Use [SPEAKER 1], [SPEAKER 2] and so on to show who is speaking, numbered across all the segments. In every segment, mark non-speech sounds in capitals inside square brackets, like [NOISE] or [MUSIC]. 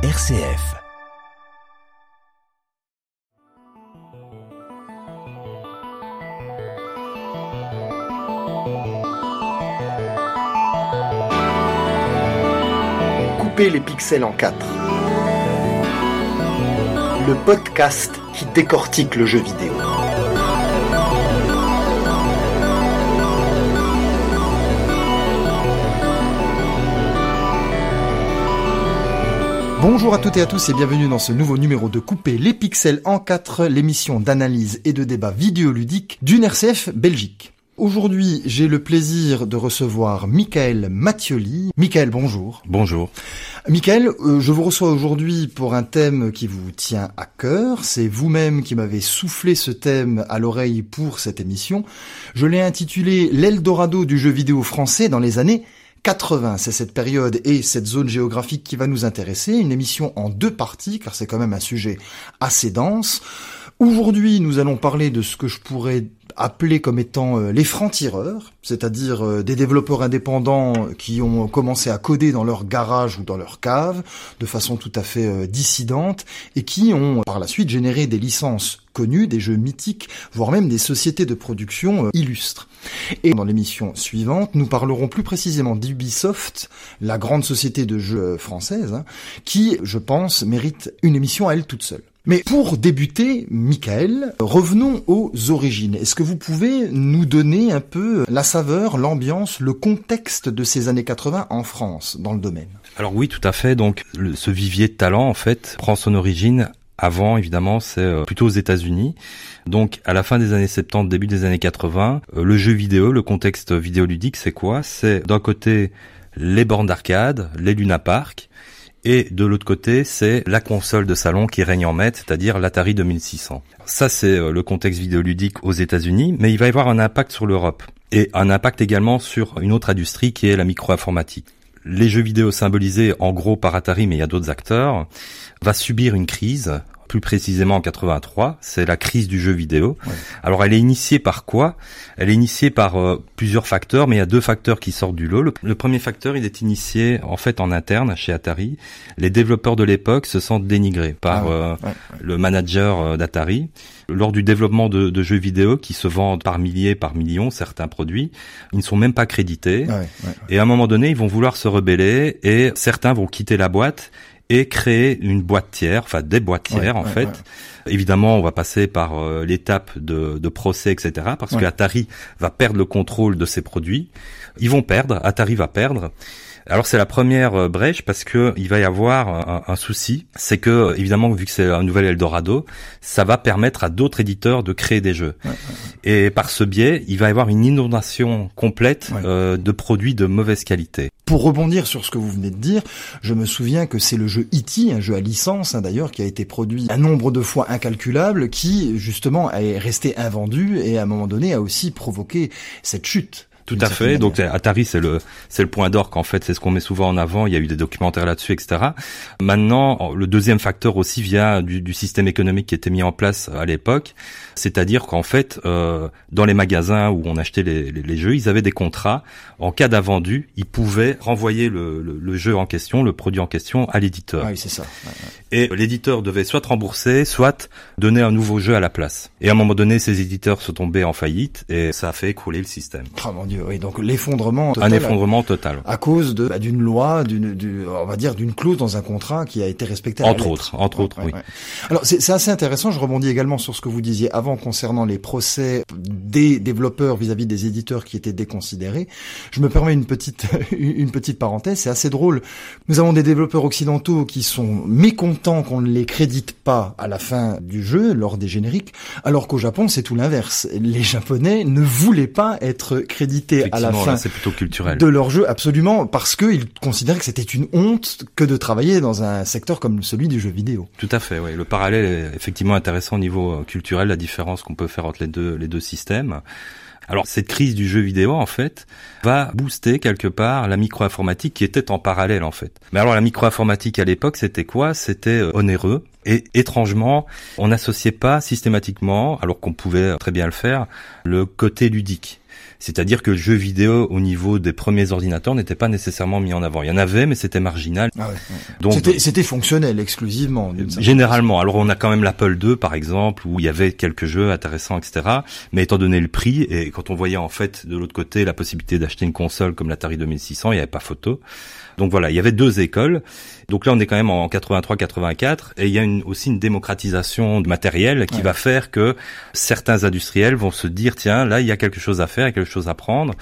[SPEAKER 1] RCF.
[SPEAKER 2] Couper les pixels en quatre. Le podcast qui décortique le jeu vidéo. Bonjour à toutes et à tous et bienvenue dans ce nouveau numéro de Couper les pixels en 4, l'émission d'analyse et de débat vidéoludique d'une RCF Belgique. Aujourd'hui, j'ai le plaisir de recevoir Michael Mathioli. Michael, bonjour.
[SPEAKER 3] Bonjour.
[SPEAKER 2] Michael, euh, je vous reçois aujourd'hui pour un thème qui vous tient à cœur. C'est vous-même qui m'avez soufflé ce thème à l'oreille pour cette émission. Je l'ai intitulé L'Eldorado du jeu vidéo français dans les années 80, c'est cette période et cette zone géographique qui va nous intéresser. Une émission en deux parties, car c'est quand même un sujet assez dense. Aujourd'hui, nous allons parler de ce que je pourrais appeler comme étant euh, les francs-tireurs, c'est-à-dire euh, des développeurs indépendants qui ont commencé à coder dans leur garage ou dans leur cave de façon tout à fait euh, dissidente et qui ont par la suite généré des licences connues, des jeux mythiques, voire même des sociétés de production illustres. Et dans l'émission suivante, nous parlerons plus précisément d'Ubisoft, la grande société de jeux française, hein, qui, je pense, mérite une émission à elle toute seule. Mais pour débuter, Michael, revenons aux origines. Est-ce que vous pouvez nous donner un peu la saveur, l'ambiance, le contexte de ces années 80 en France, dans le domaine?
[SPEAKER 3] Alors oui, tout à fait. Donc ce vivier de talent, en fait, prend son origine avant, évidemment, c'est euh, plutôt aux États-Unis. Donc, à la fin des années 70, début des années 80, euh, le jeu vidéo, le contexte vidéoludique, c'est quoi? C'est d'un côté les bornes d'arcade, les Luna Park, et de l'autre côté, c'est la console de salon qui règne en maître, c'est-à-dire l'Atari 2600. Ça, c'est euh, le contexte vidéoludique aux États-Unis, mais il va y avoir un impact sur l'Europe et un impact également sur une autre industrie qui est la micro-informatique. Les jeux vidéo symbolisés en gros par Atari, mais il y a d'autres acteurs, va subir une crise plus précisément en 83, c'est la crise du jeu vidéo. Alors elle est initiée par quoi? Elle est initiée par euh, plusieurs facteurs, mais il y a deux facteurs qui sortent du lot. Le, premier facteur, il est initié en fait en interne chez Atari. Les développeurs de l'époque se sentent dénigrés par ah euh, le manager euh, d'Atari lors du développement de, de, jeux vidéo qui se vendent par milliers, par millions, certains produits, ils ne sont même pas crédités. et à un moment donné, ils vont vouloir se rebeller et certains vont quitter la boîte et créer une boîte tiers, enfin des boîtes tiers en fait. Évidemment, on va passer par euh, l'étape de, de, procès, etc. Parce que Atari va perdre le contrôle de ses produits. Ils vont perdre, Atari va perdre. Alors c'est la première euh, brèche parce que il va y avoir un, souci, c'est que évidemment vu que c'est un nouvel Eldorado, ça va permettre à d'autres éditeurs de créer des jeux. Et par ce biais, il va y avoir une inondation complète euh, de produits de mauvaise qualité.
[SPEAKER 2] Pour rebondir sur ce que vous venez de dire, je me souviens que c'est le jeu E.T., un jeu à licence hein, d'ailleurs, qui a été produit un nombre de fois incalculable, qui justement est resté invendu et à un moment donné a aussi provoqué cette chute.
[SPEAKER 3] Tout à fait. Donc Atari, c'est le c'est le point d'orgue en fait. C'est ce qu'on met souvent en avant. Il y a eu des documentaires là-dessus, etc. Maintenant, le deuxième facteur aussi vient du, du système économique qui était mis en place à l'époque. C'est-à-dire qu'en fait, euh, dans les magasins où on achetait les, les, les, jeux, ils avaient des contrats. En cas d'invendu, ils pouvaient renvoyer le, le, le, jeu en question, le produit en question, à l'éditeur.
[SPEAKER 2] Ah oui, c'est ça.
[SPEAKER 3] Et l'éditeur devait soit rembourser, soit donner un nouveau jeu à la place. Et à un moment donné, ces éditeurs sont tombés en faillite et ça a fait écrouler le système.
[SPEAKER 2] Oh mon Dieu, oui. Donc l'effondrement
[SPEAKER 3] Un effondrement total.
[SPEAKER 2] À cause de bah, d'une loi, d'une, on va dire d'une clause dans un contrat qui a été respectée.
[SPEAKER 3] Entre autres, entre autres, oui.
[SPEAKER 2] Alors c'est assez intéressant. Je rebondis également sur ce que vous disiez avant concernant les procès des développeurs vis-à-vis des éditeurs qui étaient déconsidérés. Je me permets une petite [LAUGHS] une petite parenthèse. C'est assez drôle. Nous avons des développeurs occidentaux qui sont mécontents qu'on ne les crédite pas à la fin du jeu lors des génériques, alors qu'au Japon c'est tout l'inverse. Les Japonais ne voulaient pas être crédités à la fin
[SPEAKER 3] c'est plutôt culturel.
[SPEAKER 2] de leur jeu, absolument, parce qu'ils considéraient que c'était une honte que de travailler dans un secteur comme celui du jeu vidéo.
[SPEAKER 3] Tout à fait, oui. Le parallèle est effectivement intéressant au niveau euh, culturel, la différence qu'on peut faire entre les deux, les deux systèmes. Alors cette crise du jeu vidéo en fait va booster quelque part la micro-informatique qui était en parallèle en fait. Mais alors la micro-informatique à l'époque c'était quoi? C'était euh, onéreux et étrangement on n'associait pas systématiquement, alors qu'on pouvait très bien le faire, le côté ludique. C'est-à-dire que le jeu vidéo au niveau des premiers ordinateurs n'était pas nécessairement mis en avant. Il y en avait, mais c'était marginal.
[SPEAKER 2] Ah ouais, Donc c'était fonctionnel exclusivement.
[SPEAKER 3] Généralement. Alors on a quand même l'Apple II par exemple où il y avait quelques jeux intéressants, etc. Mais étant donné le prix et quand on voyait en fait de l'autre côté la possibilité d'acheter une console comme l'Atari 2600, il n'y avait pas photo. Donc voilà, il y avait deux écoles. Donc là, on est quand même en 83-84 et il y a une, aussi une démocratisation de matériel qui va faire que certains industriels vont se dire tiens, là, il y a quelque chose à faire, il y a quelque chose à prendre.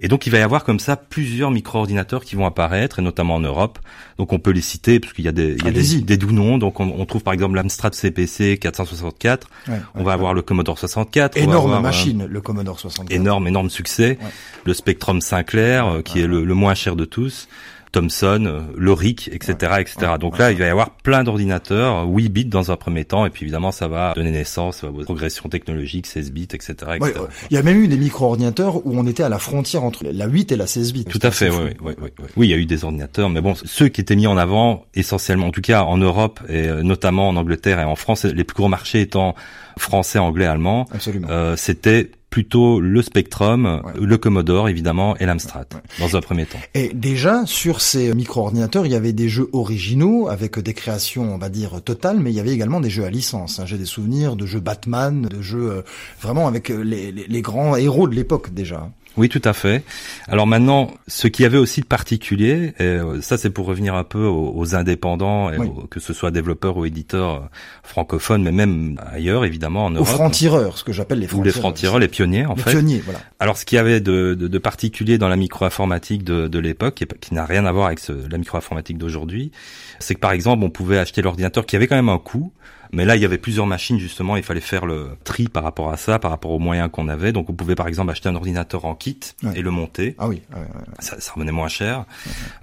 [SPEAKER 3] Et donc il va y avoir comme ça plusieurs micro-ordinateurs qui vont apparaître, et notamment en Europe. Donc on peut les citer parce qu'il y a des, il y a des, des, doux noms. Donc on, on trouve par exemple l'Amstrad CPC 464. on va avoir le Commodore 64.
[SPEAKER 2] Énorme machine, le Commodore 64.
[SPEAKER 3] Énorme, énorme succès. Le Spectrum Sinclair, euh, qui est le, le moins cher de tous. Thomson, Loric, etc., etc. Donc là, il va y avoir plein d'ordinateurs, 8 bits dans un premier temps, et puis évidemment, ça va donner naissance aux progressions technologiques, 16 bits, etc., etc.
[SPEAKER 2] il y a même eu des micro-ordinateurs où on était à la frontière entre la 8 et la 16 bits.
[SPEAKER 3] Tout à fait, oui, oui, oui, oui. il y a eu des ordinateurs, mais bon, ceux qui étaient mis en avant, essentiellement, en tout cas en Europe, et euh, notamment en Angleterre et en France, les plus gros marchés étant français, anglais, allemand, euh, c'était plutôt le Spectrum, le Commodore évidemment et l'Amstrad dans un premier temps.
[SPEAKER 2] Et déjà sur ces micro-ordinateurs, il y avait des jeux originaux avec des créations, on va dire totales, mais il y avait également des jeux à licence. Hein. J'ai des souvenirs de jeux Batman, de jeux euh, vraiment avec euh, les, les grands héros de l'époque déjà.
[SPEAKER 3] Oui, tout à fait. Alors maintenant, ce qui avait aussi de particulier, et euh, ça c'est pour revenir un peu aux, indépendants, que ce soit développeurs ou éditeurs euh, francophones, mais même ailleurs, évidemment, en Europe.
[SPEAKER 2] Aux francs-tireurs, ce que j'appelle les francs-tireurs.
[SPEAKER 3] Ou les francs-tireurs, les pionniers, en
[SPEAKER 2] les
[SPEAKER 3] fait.
[SPEAKER 2] pionniers, voilà.
[SPEAKER 3] Alors, ce qui avait de, de, de particulier dans la micro-informatique de, de l'époque, qui n'a rien à voir avec ce, la micro-informatique d'aujourd'hui, c'est que par exemple, on pouvait acheter l'ordinateur qui avait quand même un coût, mais là, il y avait plusieurs machines, justement, il fallait faire le tri par rapport à ça, par rapport aux moyens qu'on avait. Donc, on pouvait, par exemple, acheter un ordinateur en kit et le monter.
[SPEAKER 2] Ah oui.
[SPEAKER 3] Ça, ça, revenait moins cher.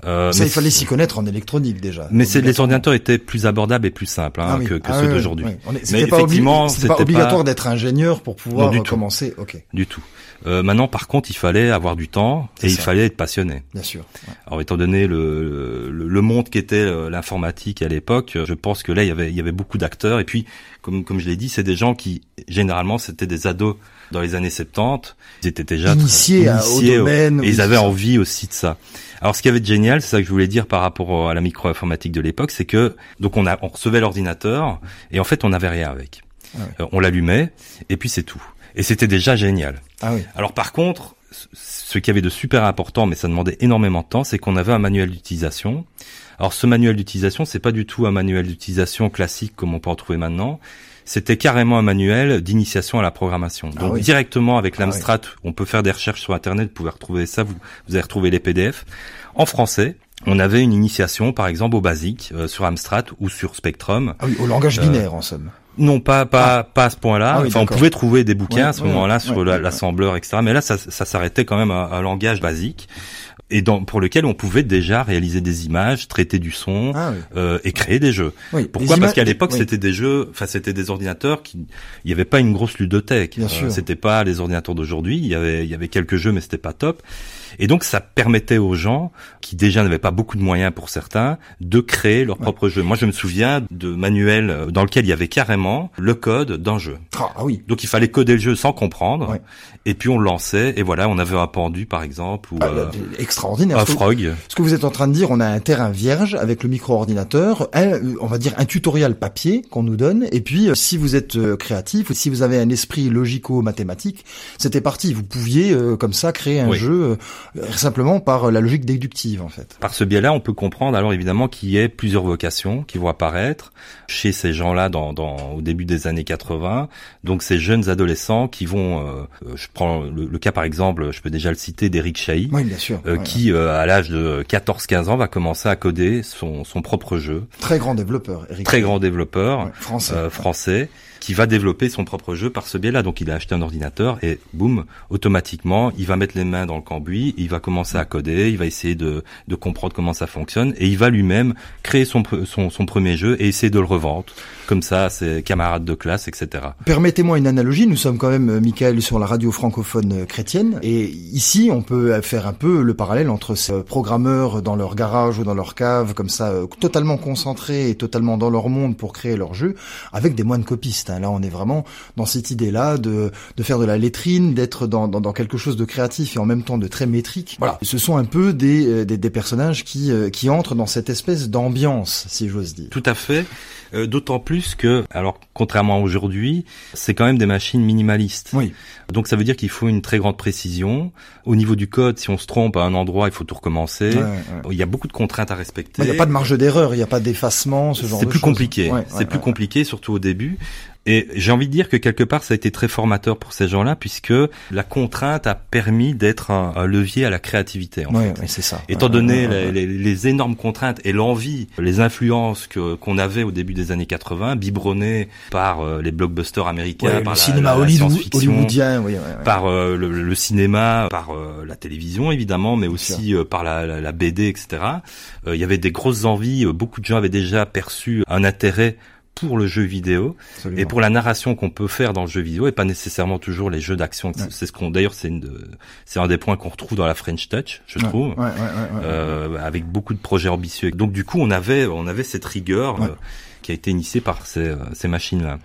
[SPEAKER 2] Euh, ça, il fallait s'y connaître en électronique, déjà.
[SPEAKER 3] Mais les ordinateurs étaient plus abordables et plus simples hein, ah que, que ah ceux d'aujourd'hui.
[SPEAKER 2] Mais pas effectivement, c'était pas obligatoire d'être ingénieur pour pouvoir commencer. Ok.
[SPEAKER 3] Du tout. Euh, maintenant, par contre, il fallait avoir du temps et il fallait être passionné.
[SPEAKER 2] Bien sûr.
[SPEAKER 3] Alors, étant donné le, le, le monde qu'était euh, l'informatique à l'époque, je pense que là, il y avait, il y avait beaucoup d'acteurs. Et puis, comme, comme je l'ai dit, c'est des gens qui, généralement, c'était des ados dans les années 70. Ils étaient déjà
[SPEAKER 2] initiés, au domaine.
[SPEAKER 3] Et ils avaient envie aussi de ça. Alors, ce qui avait de génial, c'est ça que je voulais dire par rapport à la micro-informatique de l'époque, c'est que donc on, a, on recevait l'ordinateur et en fait, on n'avait rien avec. Ah euh, on l'allumait et puis c'est tout. Et c'était déjà génial.
[SPEAKER 2] Ah oui.
[SPEAKER 3] Alors par contre, ce qui avait de super important, mais ça demandait énormément de temps, c'est qu'on avait un manuel d'utilisation. Alors ce manuel d'utilisation, c'est pas du tout un manuel d'utilisation classique comme on peut en trouver maintenant. C'était carrément un manuel d'initiation à la programmation. Ah Donc directement avec ah l'Amstrad, on peut faire des recherches sur Internet, vous pouvez retrouver ça, vous, vous allez retrouver les PDF. En français, on avait une initiation, par exemple, au basique, euh, sur Amstrad ou sur Spectrum.
[SPEAKER 2] Ah oui, au langage binaire, en somme.
[SPEAKER 3] Non, pas pas ah. pas à ce point-là. Ah enfin, on pouvait trouver des bouquins à ce moment-là sur l'assembleur, etc. Mais là, ça, ça s'arrêtait quand même à un langage basique et dans, pour lequel on pouvait déjà réaliser des images, traiter du son ah euh, et créer des jeux. Pourquoi Parce qu'à l'époque, c'était des jeux, enfin c'était des ordinateurs qui, il n'y avait pas une grosse ludothèque.
[SPEAKER 2] Euh,
[SPEAKER 3] c'était pas les ordinateurs d'aujourd'hui. Il y avait, il y avait quelques jeux, mais c'était pas top. Et donc ça permettait aux gens qui déjà n'avaient pas beaucoup de moyens pour certains de créer leur propre jeu. Moi je me souviens de manuels euh, dans lequel il y avait carrément le code d'un jeu.
[SPEAKER 2] Ah, ah oui.
[SPEAKER 3] Donc il fallait coder le jeu sans comprendre. Et puis on le lançait et voilà on avait un pendu par exemple ou ah,
[SPEAKER 2] euh, extraordinaire.
[SPEAKER 3] Un frog.
[SPEAKER 2] Ce que vous êtes en train de dire, on a un terrain vierge avec le micro-ordinateur, on va dire un tutoriel papier qu'on nous donne. Et puis euh, si vous êtes créatif ou si vous avez un esprit logico-mathématique, c'était parti. Vous pouviez comme ça créer un jeu euh, simplement par la logique déductive en fait.
[SPEAKER 3] Par ce biais-là, on peut comprendre alors évidemment qu'il y ait plusieurs vocations qui vont apparaître chez ces gens-là dans, dans, au début des années 80. Donc ces jeunes adolescents qui vont, euh, euh, je prends le, cas par exemple, je peux déjà le citer d'Eric Chahi,
[SPEAKER 2] oui, bien sûr,
[SPEAKER 3] qui à l'âge de 14-15 ans va commencer à coder son, son propre jeu.
[SPEAKER 2] Très grand développeur, Eric.
[SPEAKER 3] Très grand développeur
[SPEAKER 2] français.
[SPEAKER 3] français qui va développer son propre jeu par ce biais-là. Donc il a acheté un ordinateur et boum, automatiquement, il va mettre les mains dans le cambouis il va commencer à coder, il va essayer de, de comprendre comment ça fonctionne, et il va lui-même créer son, son, son premier jeu et essayer de le revendre comme ça à ses camarades de classe, etc.
[SPEAKER 2] Permettez-moi une analogie, nous sommes quand même, euh, Michael, sur la radio francophone euh, chrétienne, et ici, on peut faire un peu le parallèle entre ces programmeurs dans leur garage ou dans leur cave, comme ça, euh, totalement concentrés et totalement dans leur monde pour créer leur jeu, avec des moines copistes. Hein. Là, on est vraiment dans cette idée-là de, de faire de la lettrine, d'être dans, dans, dans, quelque chose de créatif et en même temps de très métrique. Voilà, ce sont un peu des, des, des personnages qui, qui entrent dans cette espèce d'ambiance, si j'ose dire.
[SPEAKER 3] Tout à fait. Euh, d'autant plus que, alors contrairement à aujourd'hui, c'est quand même des machines minimalistes.
[SPEAKER 2] Oui.
[SPEAKER 3] Donc ça veut dire qu'il faut une très grande précision. Au niveau du code, si on se trompe à un endroit, il faut tout recommencer. Il y a beaucoup de contraintes à respecter.
[SPEAKER 2] Il n'y a pas de marge d'erreur, il n'y a pas d'effacement, ce genre
[SPEAKER 3] de
[SPEAKER 2] choses.
[SPEAKER 3] C'est plus compliqué. c'est plus compliqué, surtout au début. Et j'ai envie de dire que quelque part, ça a été très formateur pour ces gens-là, puisque la contrainte a permis d'être un, levier à la créativité. En
[SPEAKER 2] fait. c'est ça.
[SPEAKER 3] Étant donné les, énormes contraintes et l'envie, les influences que qu'on avait au début des années 80, biberonnées par euh, les blockbusters américains, par
[SPEAKER 2] le cinéma hollywoodien,
[SPEAKER 3] par euh, le, cinéma, par euh, la télévision évidemment, mais aussi par la, la, BD, etc. Il y avait des grosses envies. beaucoup de gens avaient déjà perçu un intérêt pour le jeu vidéo et pour la narration qu'on peut faire dans le jeu vidéo et pas nécessairement toujours les jeux d'action. C'est ce qu'on d'ailleurs c'est c'est un des points qu'on retrouve dans la French Touch, je trouve, euh, avec beaucoup de projets ambitieux. Donc du coup on avait on avait cette rigueur euh, qui a été initiée par ces, ces machines là.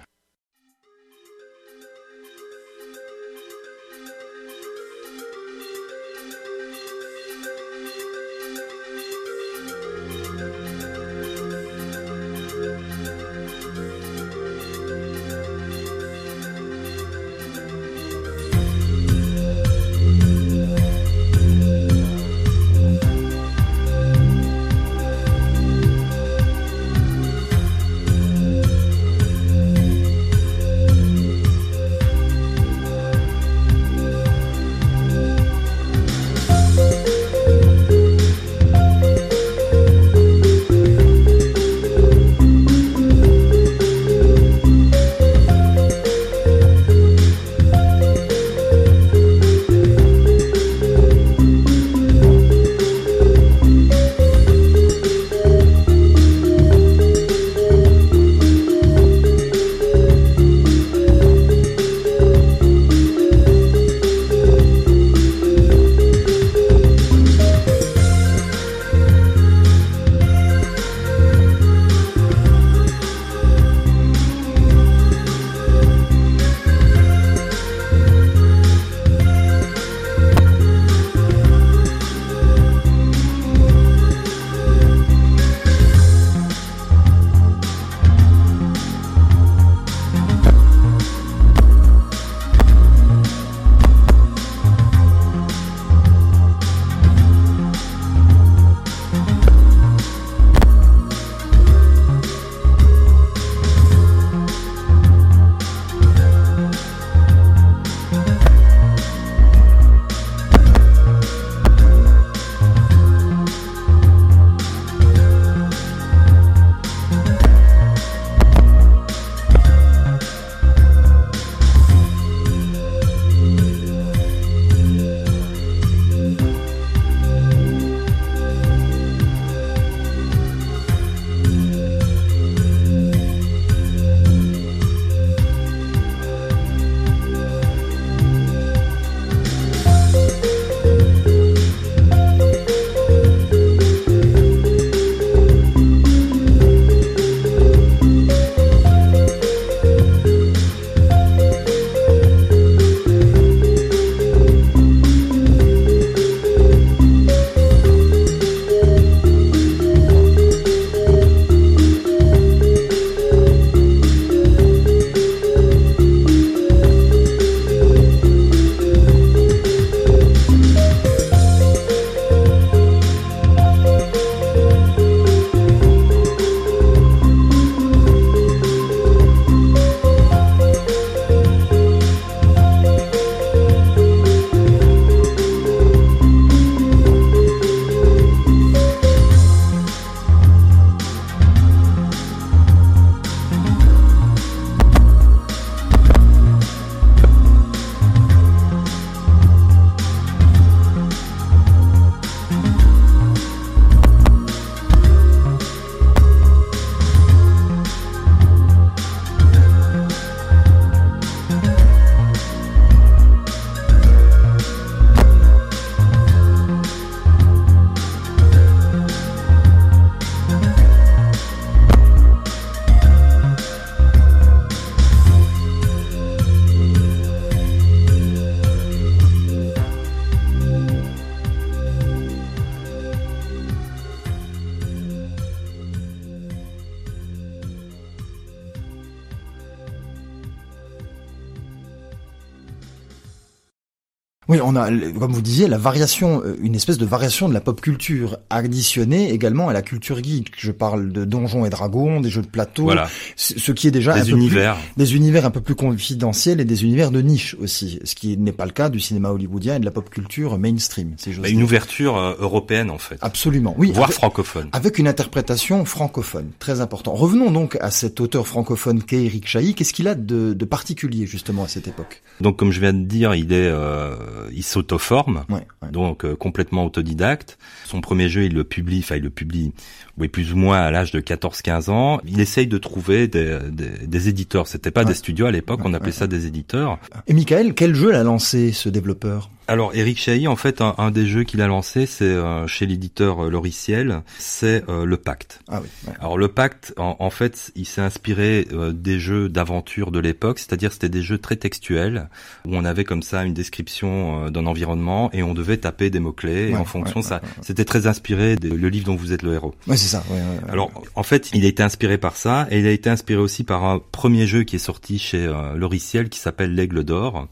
[SPEAKER 2] On a, comme vous disiez, la variation, euh, une espèce de variation de la pop culture additionnée également à la culture geek. Je parle de donjons et dragons, des jeux de plateau,
[SPEAKER 3] Voilà.
[SPEAKER 2] ce qui est déjà un
[SPEAKER 3] Des
[SPEAKER 2] peu plus-
[SPEAKER 3] univers.
[SPEAKER 2] des univers un peu plus confidentiels et des univers de niche aussi, ce qui n'est pas le cas du cinéma hollywoodien et de la pop culture mainstream, si
[SPEAKER 3] Bah, une ouverture euh, européenne en fait,
[SPEAKER 2] Absolument, oui.
[SPEAKER 3] voire
[SPEAKER 2] avec-
[SPEAKER 3] francophone.
[SPEAKER 2] avec une interprétation francophone, très important. Revenons donc à cet auteur francophone qu'est Eric Chahi. Qu'est-ce qu'il a de, de particulier justement à cette époque?
[SPEAKER 3] Donc comme je viens de dire, il est, euh, il s'auto-forme,
[SPEAKER 2] ouais, ouais.
[SPEAKER 3] donc euh, complètement autodidacte. Son premier jeu, il le publie, enfin il le publie, oui plus ou moins à l'âge de 14-15 ans. Il essaye de trouver des, des, des éditeurs. C'était pas
[SPEAKER 2] Ouais.
[SPEAKER 3] des studios à l'époque, on appelait ça des éditeurs.
[SPEAKER 2] Et Michael, quel jeu l'a lancé ce développeur?
[SPEAKER 3] Alors Eric Chahi, en fait, un, un des jeux qu'il a lancé, c'est euh, chez l'éditeur euh, Loriciel, c'est euh, le Pacte.
[SPEAKER 2] Ah oui. ouais.
[SPEAKER 3] Alors le Pacte, en, en fait, il s'est inspiré euh, des jeux d'aventure de l'époque, c'est-à-dire c'était des jeux très textuels où on avait comme ça une description d'un environnement et on devait taper des mots clés et en fonction
[SPEAKER 2] ouais,
[SPEAKER 3] ça, c'était très inspiré de le livre dont vous êtes le héros.
[SPEAKER 2] Ouais, c'est ça. ouais, ouais, ouais.
[SPEAKER 3] Alors en fait, il a été inspiré par ça et il a été inspiré aussi par un premier jeu qui est sorti chez Loriciel qui s'appelle l'Aigle d'or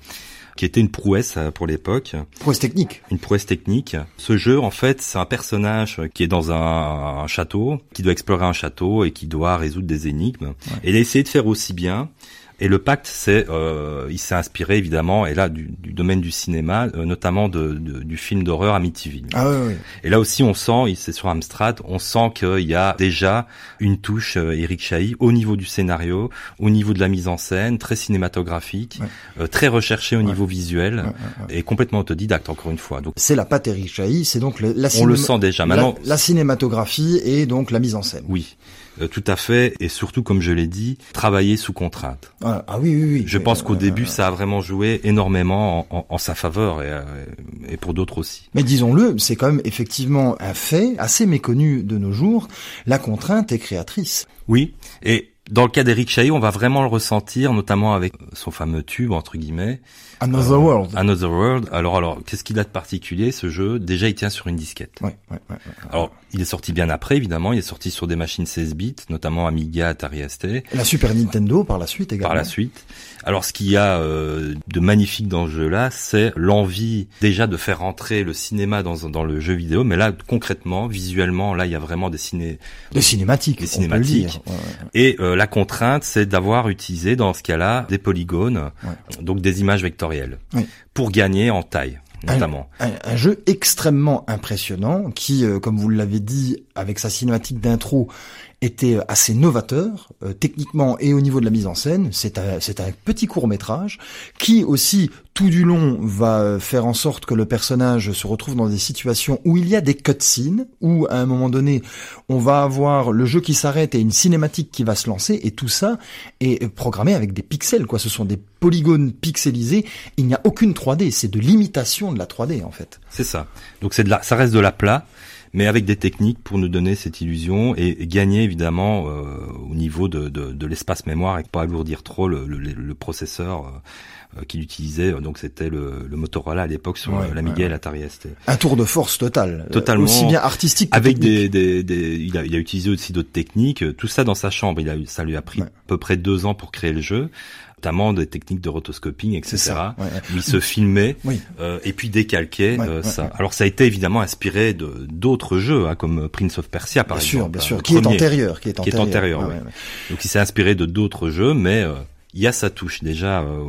[SPEAKER 3] qui était une prouesse euh, pour l'époque
[SPEAKER 2] prouesse technique.
[SPEAKER 3] une prouesse technique. Ce jeu, en fait, c'est un personnage qui est dans un, un château, qui doit explorer un château et qui doit résoudre des énigmes. Et il a essayé de faire aussi bien. Et le pacte, c'est, euh, il s'est inspiré évidemment, et là du, du domaine du cinéma, euh, notamment de, de- du film d'horreur Amityville.
[SPEAKER 2] Ah oui, oui.
[SPEAKER 3] Et là aussi, on sent, il- c'est sur Amstrad, on sent qu'il y a déjà une touche euh, Eric Chahi au niveau du scénario, au niveau de la mise en scène, très cinématographique,
[SPEAKER 2] Ouais.
[SPEAKER 3] euh, très recherché au
[SPEAKER 2] Ouais.
[SPEAKER 3] niveau visuel
[SPEAKER 2] Ouais,
[SPEAKER 3] et complètement autodidacte encore une fois. Donc
[SPEAKER 2] C'est la patte Eric Chahi, c'est donc le- la,
[SPEAKER 3] on le sent déjà.
[SPEAKER 2] la-
[SPEAKER 3] Maintenant,
[SPEAKER 2] la, cinématographie et donc la mise en scène.
[SPEAKER 3] oui, euh, tout à fait, et surtout, comme je l'ai dit, travailler sous contrainte.
[SPEAKER 2] Ah, ah oui, oui, oui.
[SPEAKER 3] Je pense
[SPEAKER 2] euh,
[SPEAKER 3] qu'au
[SPEAKER 2] euh,
[SPEAKER 3] début, ça a vraiment joué énormément en, en- en sa faveur et, euh, et pour d'autres aussi.
[SPEAKER 2] Mais disons-le, c'est quand même effectivement un fait assez méconnu de nos jours. La contrainte est créatrice.
[SPEAKER 3] Oui, et dans le cas d'Eric Chahi, on va vraiment le ressentir, notamment avec son fameux tube entre guillemets,
[SPEAKER 2] Another
[SPEAKER 3] Euh,
[SPEAKER 2] World.
[SPEAKER 3] Another World. Alors, alors, qu'est-ce qu'il a de particulier ce jeu? Déjà, il tient sur une disquette.
[SPEAKER 2] Ouais, ouais, ouais.
[SPEAKER 3] Alors, il est sorti bien après, évidemment. Il est sorti sur des machines 16 bits, notamment Amiga, Atari ST.
[SPEAKER 2] La Super Nintendo par la suite également.
[SPEAKER 3] par la suite. Alors ce qu'il y a euh, de magnifique dans ce jeu-là, c'est l'envie déjà de faire rentrer le cinéma dans, dans le jeu vidéo, mais là concrètement, visuellement, là il y a vraiment des ciné
[SPEAKER 2] Des cinématiques.
[SPEAKER 3] Des
[SPEAKER 2] on peut le
[SPEAKER 3] cinématiques.
[SPEAKER 2] dire.
[SPEAKER 3] Et euh, la contrainte, c'est d'avoir utilisé dans ce cas-là des polygones,
[SPEAKER 2] Ouais.
[SPEAKER 3] donc des images vectorielles,
[SPEAKER 2] Oui.
[SPEAKER 3] pour gagner en taille notamment.
[SPEAKER 2] Un, un jeu extrêmement impressionnant qui, euh, comme vous l'avez dit, avec sa cinématique d'intro, était euh, assez novateur, euh, techniquement et au niveau de la mise en scène. C'est un, un petit court métrage qui aussi, tout du long, va euh, faire en sorte que le personnage se retrouve dans des situations où il y a des cutscenes, où à un moment donné, on va avoir le jeu qui s'arrête et une cinématique qui va se lancer, et tout ça est programmé avec des pixels, quoi. Ce sont des polygones pixelisés. Il n'y a aucune 3D, c'est de l'imitation de la 3D en fait.
[SPEAKER 3] C'est ça. Donc c'est de la, ça reste de la plat, mais avec des techniques pour nous donner cette illusion et, et gagner évidemment euh, au niveau de, de, de l'espace mémoire et pas alourdir trop le, le, le processeur euh, qu'il utilisait. Donc c'était le, le Motorola à l'époque sur
[SPEAKER 2] Ouais,
[SPEAKER 3] l'Amiga
[SPEAKER 2] ouais,
[SPEAKER 3] et l'Atari ST.
[SPEAKER 2] Un tour de force total, euh,
[SPEAKER 3] Totalement.
[SPEAKER 2] aussi bien artistique que
[SPEAKER 3] Avec des, des, des il, a, il a utilisé aussi d'autres techniques, tout ça dans sa chambre. Il a, ça lui a pris à peu près deux ans pour créer le jeu, notamment des techniques de rotoscoping, etc.
[SPEAKER 2] Ça. ouais, ouais.
[SPEAKER 3] où il se filmait
[SPEAKER 2] Oui.
[SPEAKER 3] euh, et puis décalquait
[SPEAKER 2] Ouais,
[SPEAKER 3] euh, ça. Alors ça a été évidemment inspiré de d'autres jeux, hein, comme Prince of Persia par
[SPEAKER 2] Bien sûr,
[SPEAKER 3] exemple.
[SPEAKER 2] bien
[SPEAKER 3] hein,
[SPEAKER 2] sûr,
[SPEAKER 3] le
[SPEAKER 2] qui est antérieur, qui est
[SPEAKER 3] Qui est
[SPEAKER 2] antérieur. ouais.
[SPEAKER 3] Donc il s'est inspiré de d'autres jeux, mais euh, il y a sa touche déjà euh,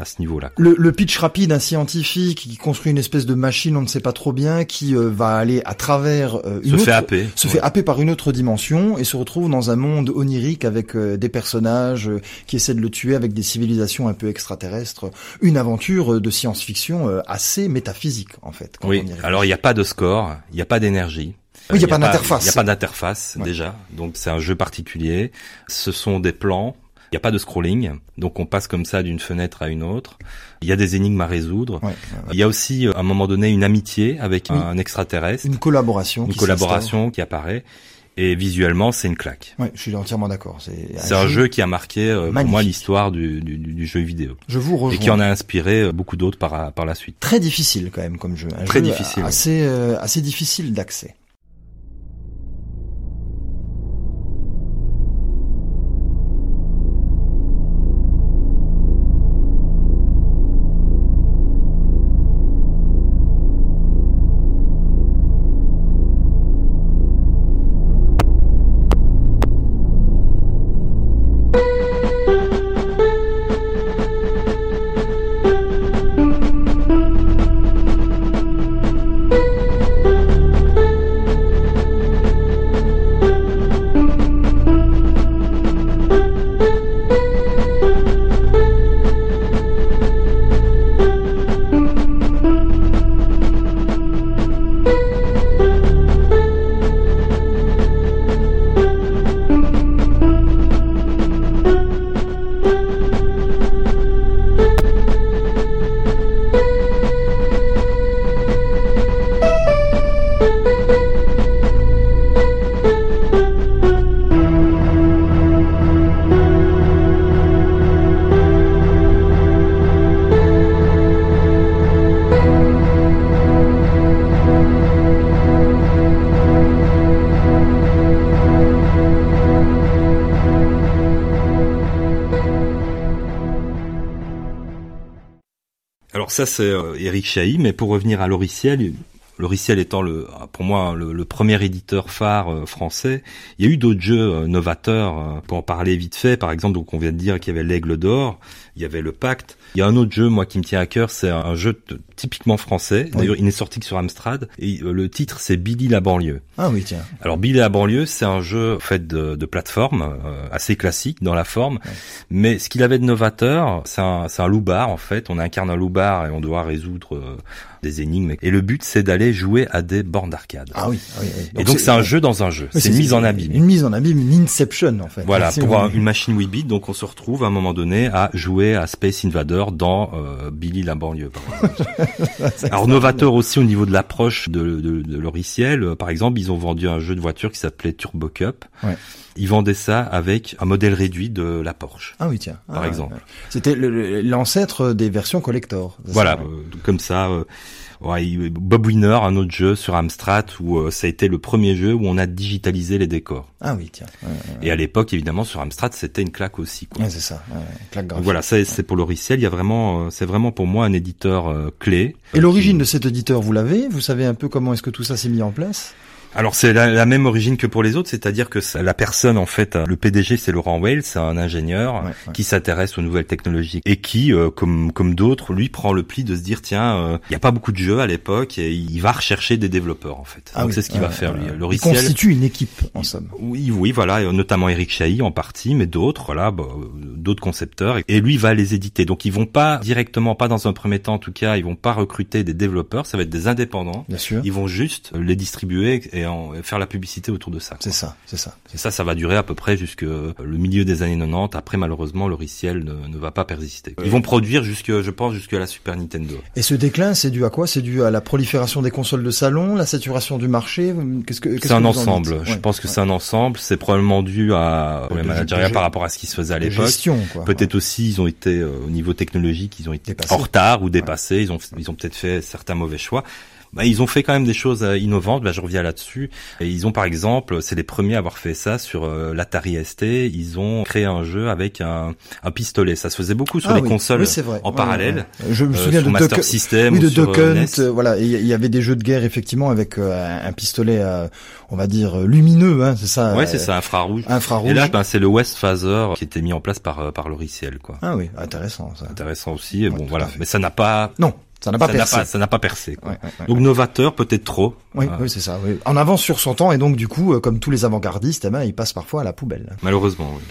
[SPEAKER 3] à ce niveau-là.
[SPEAKER 2] Le, le pitch rapide, un scientifique qui construit une espèce de machine, on ne sait pas trop bien, qui euh, va aller à travers euh, une
[SPEAKER 3] Se
[SPEAKER 2] autre,
[SPEAKER 3] fait happer.
[SPEAKER 2] se
[SPEAKER 3] Ouais.
[SPEAKER 2] fait happer par une autre dimension et se retrouve dans un monde onirique avec euh, des personnages euh, qui essaient de le tuer avec des civilisations un peu extraterrestres. Une aventure euh, de science-fiction euh, assez métaphysique en fait. quand
[SPEAKER 3] Oui.
[SPEAKER 2] on.
[SPEAKER 3] Alors il n'y a pas de score, il n'y a pas d'énergie.
[SPEAKER 2] Oui, il y a pas d'interface.
[SPEAKER 3] Il n'y a pas d'interface
[SPEAKER 2] Ouais.
[SPEAKER 3] déjà. Donc c'est un jeu particulier. Ce sont des plans. Il n'y a pas de scrolling, donc on passe comme ça d'une fenêtre à une autre. Il y a des énigmes à résoudre.
[SPEAKER 2] Ouais, ouais, ouais.
[SPEAKER 3] Il y a aussi, euh, à un moment donné, une amitié avec
[SPEAKER 2] Oui.
[SPEAKER 3] un extraterrestre,
[SPEAKER 2] Une collaboration.
[SPEAKER 3] une
[SPEAKER 2] qui
[SPEAKER 3] collaboration qui apparaît, et visuellement, c'est une claque.
[SPEAKER 2] Ouais, je suis entièrement d'accord. C'est
[SPEAKER 3] un jeu qui a marqué euh, pour moi l'histoire du, du, du jeu vidéo
[SPEAKER 2] Je vous
[SPEAKER 3] et
[SPEAKER 2] rejoins.
[SPEAKER 3] qui en a inspiré euh, beaucoup d'autres par, par la suite.
[SPEAKER 2] Très difficile quand même comme jeu. Un
[SPEAKER 3] Très
[SPEAKER 2] jeu
[SPEAKER 3] difficile, oui.
[SPEAKER 2] Assez, euh, assez difficile d'accès.
[SPEAKER 3] Ça c'est Eric Chahi, mais pour revenir à Loriciel, Loriciel étant le, pour moi le, premier éditeur phare français, il y a eu d'autres jeux novateurs. pour en parler vite fait, par exemple, on vient de dire qu'il y avait l'Aigle d'or, il y avait le Pacte. Il y a un autre jeu, moi, qui me tient à cœur, c'est un jeu typiquement français. D'ailleurs, il n'est sorti que sur Amstrad. Et euh, le titre, c'est Billy la banlieue.
[SPEAKER 2] Ah oui, tiens.
[SPEAKER 3] Alors, Billy la banlieue, c'est un jeu fait de, de plateforme, euh, assez classique dans la forme. Mais ce qu'il avait de novateur, c'est un, c'est un loup-bar, en fait. On incarne un loup-bar et on doit résoudre euh, des énigmes. Et le but, c'est d'aller jouer à des bornes d'arcade.
[SPEAKER 2] Ah oui,
[SPEAKER 3] oui, Et donc, c'est un jeu dans un jeu. C'est une mise en abîme.
[SPEAKER 2] Une mise en abîme, une Inception, en fait.
[SPEAKER 3] Voilà, pour une machine Weebit. Donc, on se retrouve à un moment donné à jouer à Space Invader dans Billy la banlieue, par exemple. [LAUGHS] [LAUGHS] Alors novateur aussi au niveau de l'approche de, de, de logiciel. Euh, par exemple, ils ont vendu un jeu de voiture qui s'appelait Turbo Cup. Ouais. Ils vendaient ça avec un modèle réduit de la Porsche.
[SPEAKER 2] Ah oui, tiens.
[SPEAKER 3] Par
[SPEAKER 2] ah,
[SPEAKER 3] exemple.
[SPEAKER 2] C'était l'ancêtre des versions collector.
[SPEAKER 3] Voilà, euh, comme ça. Euh, ouais, Bob Winner, un autre jeu sur Amstrad où euh, ça a été le premier jeu où on a digitalisé les décors.
[SPEAKER 2] Ah oui, tiens.
[SPEAKER 3] Et à l'époque, évidemment, sur Amstrad, c'était une claque aussi.
[SPEAKER 2] Quoi. c'est ça, claque
[SPEAKER 3] voilà, ça c'est pour Loriciel. Il y a vraiment, c'est vraiment pour moi un éditeur clé.
[SPEAKER 2] Et l'origine de cet éditeur, vous l'avez? Vous savez un peu comment est-ce que tout ça s'est mis en place?
[SPEAKER 3] Alors c'est la, même origine que pour les autres, c'est-à-dire que la personne en fait, le PDG c'est Laurent Weil, c'est un ingénieur qui s'intéresse aux nouvelles technologies et qui, euh, comme comme d'autres, lui prend le pli de se dire tiens, euh, il n'y a pas beaucoup de jeux à l'époque et il va rechercher des développeurs en fait.
[SPEAKER 2] Ah
[SPEAKER 3] Donc c'est ce qu'il va faire lui.
[SPEAKER 2] il constitue une équipe en somme.
[SPEAKER 3] Oui, oui, voilà, notamment Eric Chahi en partie, mais d'autres, voilà, bah, d'autres concepteurs et lui va les éditer. Donc ils vont pas directement, pas dans un premier temps en tout cas, ils vont pas recruter des développeurs, ça va être des indépendants.
[SPEAKER 2] Bien sûr.
[SPEAKER 3] Ils vont juste les distribuer et faire la publicité autour de ça.
[SPEAKER 2] C'est ça, c'est ça.
[SPEAKER 3] Et ça, ça va durer à peu près jusque le milieu des années 90. Après, malheureusement, le Riciel ne, ne va pas persister. Ils vont produire jusque, je pense, jusqu'à la Super Nintendo.
[SPEAKER 2] Et ce déclin, c'est dû à quoi? C'est dû à la prolifération des consoles de salon, la saturation du marché? Qu'est-ce que
[SPEAKER 3] C'est un ensemble. Je pense que c'est un ensemble. C'est probablement dû à le managériat par rapport à ce qui se faisait à l'époque. Peut-être aussi, ils ont été euh, au niveau technologique, ils ont été en retard ou dépassés. Ils ont, ils ont peut-être fait certains mauvais choix. Bah, ils ont fait quand même des choses euh, innovantes. Bah, je reviens là-dessus. Ils ont par exemple, c'est les premiers à avoir fait ça sur euh, l'Atari ST. Ils ont créé un jeu avec un, un pistolet. Ça se faisait beaucoup sur
[SPEAKER 2] ah
[SPEAKER 3] les consoles en parallèle. Je me souviens de Master System
[SPEAKER 2] oui, de Duck Hunt. voilà, il y avait des jeux de guerre effectivement avec un pistolet, on va dire lumineux. Hein, c'est ça.
[SPEAKER 3] Ouais, c'est ça, infrarouge.
[SPEAKER 2] Infrarouge.
[SPEAKER 3] Et là, ben, c'est le West Phaser qui était mis en place par par Loriciel, quoi.
[SPEAKER 2] Ah oui, intéressant. Ça.
[SPEAKER 3] Intéressant aussi. Et bon, voilà. Mais ça n'a pas.
[SPEAKER 2] Non. Ça n'a pas percé.
[SPEAKER 3] ça n'a pas percé. Quoi. donc novateur, peut-être trop.
[SPEAKER 2] Oui, oui c'est ça. Oui. En avance sur son temps et donc du coup, euh, comme tous les avant-gardistes, eh ben, il passe parfois à la poubelle.
[SPEAKER 3] Malheureusement, oui.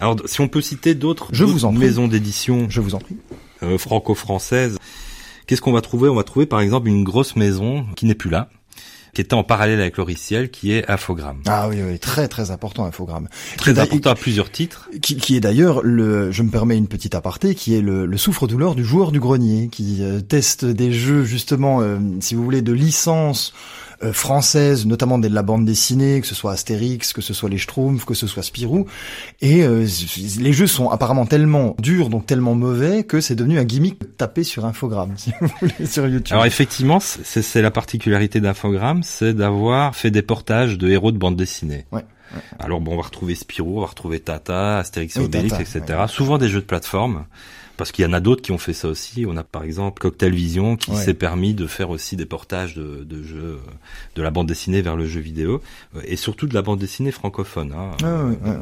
[SPEAKER 3] Alors, si on peut citer d'autres
[SPEAKER 2] Je vous en prie.
[SPEAKER 3] maisons d'édition
[SPEAKER 2] Je vous en prie.
[SPEAKER 3] euh, franco-françaises, qu'est-ce qu'on va trouver? On va trouver par exemple une grosse maison qui n'est plus là, qui était en parallèle avec Loriciel, qui est Infogramme.
[SPEAKER 2] Ah oui, oui, très très important infogramme.
[SPEAKER 3] Très important à plusieurs titres.
[SPEAKER 2] Qui, qui est d'ailleurs le, je me permets une petite aparté, qui est le, le souffre-douleur du joueur du grenier, qui euh, teste des jeux justement, euh, si vous voulez, de licence euh, française, notamment de la bande dessinée, que ce soit Astérix, que ce soit les Schtroumpfs, que ce soit Spirou, et euh, les jeux sont apparemment tellement durs, donc tellement mauvais, que c'est devenu un gimmick de taper sur infogramme, [LAUGHS] si vous voulez, sur YouTube.
[SPEAKER 3] Alors effectivement, c'est la particularité d'Infogramme, c'est d'avoir fait des portages de héros de bande dessinée.
[SPEAKER 2] Ouais,
[SPEAKER 3] Alors bon, on va retrouver Spirou, on va retrouver Tata, Astérix et
[SPEAKER 2] Oui,
[SPEAKER 3] Obélix,
[SPEAKER 2] Tata,
[SPEAKER 3] etc.
[SPEAKER 2] ouais.
[SPEAKER 3] Souvent des jeux de plateforme. Parce qu'il y en a d'autres qui ont fait ça aussi. On a par exemple Cocktail Vision qui
[SPEAKER 2] Ouais.
[SPEAKER 3] s'est permis de faire aussi des portages de, de jeux euh, de la bande dessinée vers le jeu vidéo euh, et surtout de la bande dessinée francophone. hein.
[SPEAKER 2] Ah,
[SPEAKER 3] Euh,
[SPEAKER 2] ouais, ouais.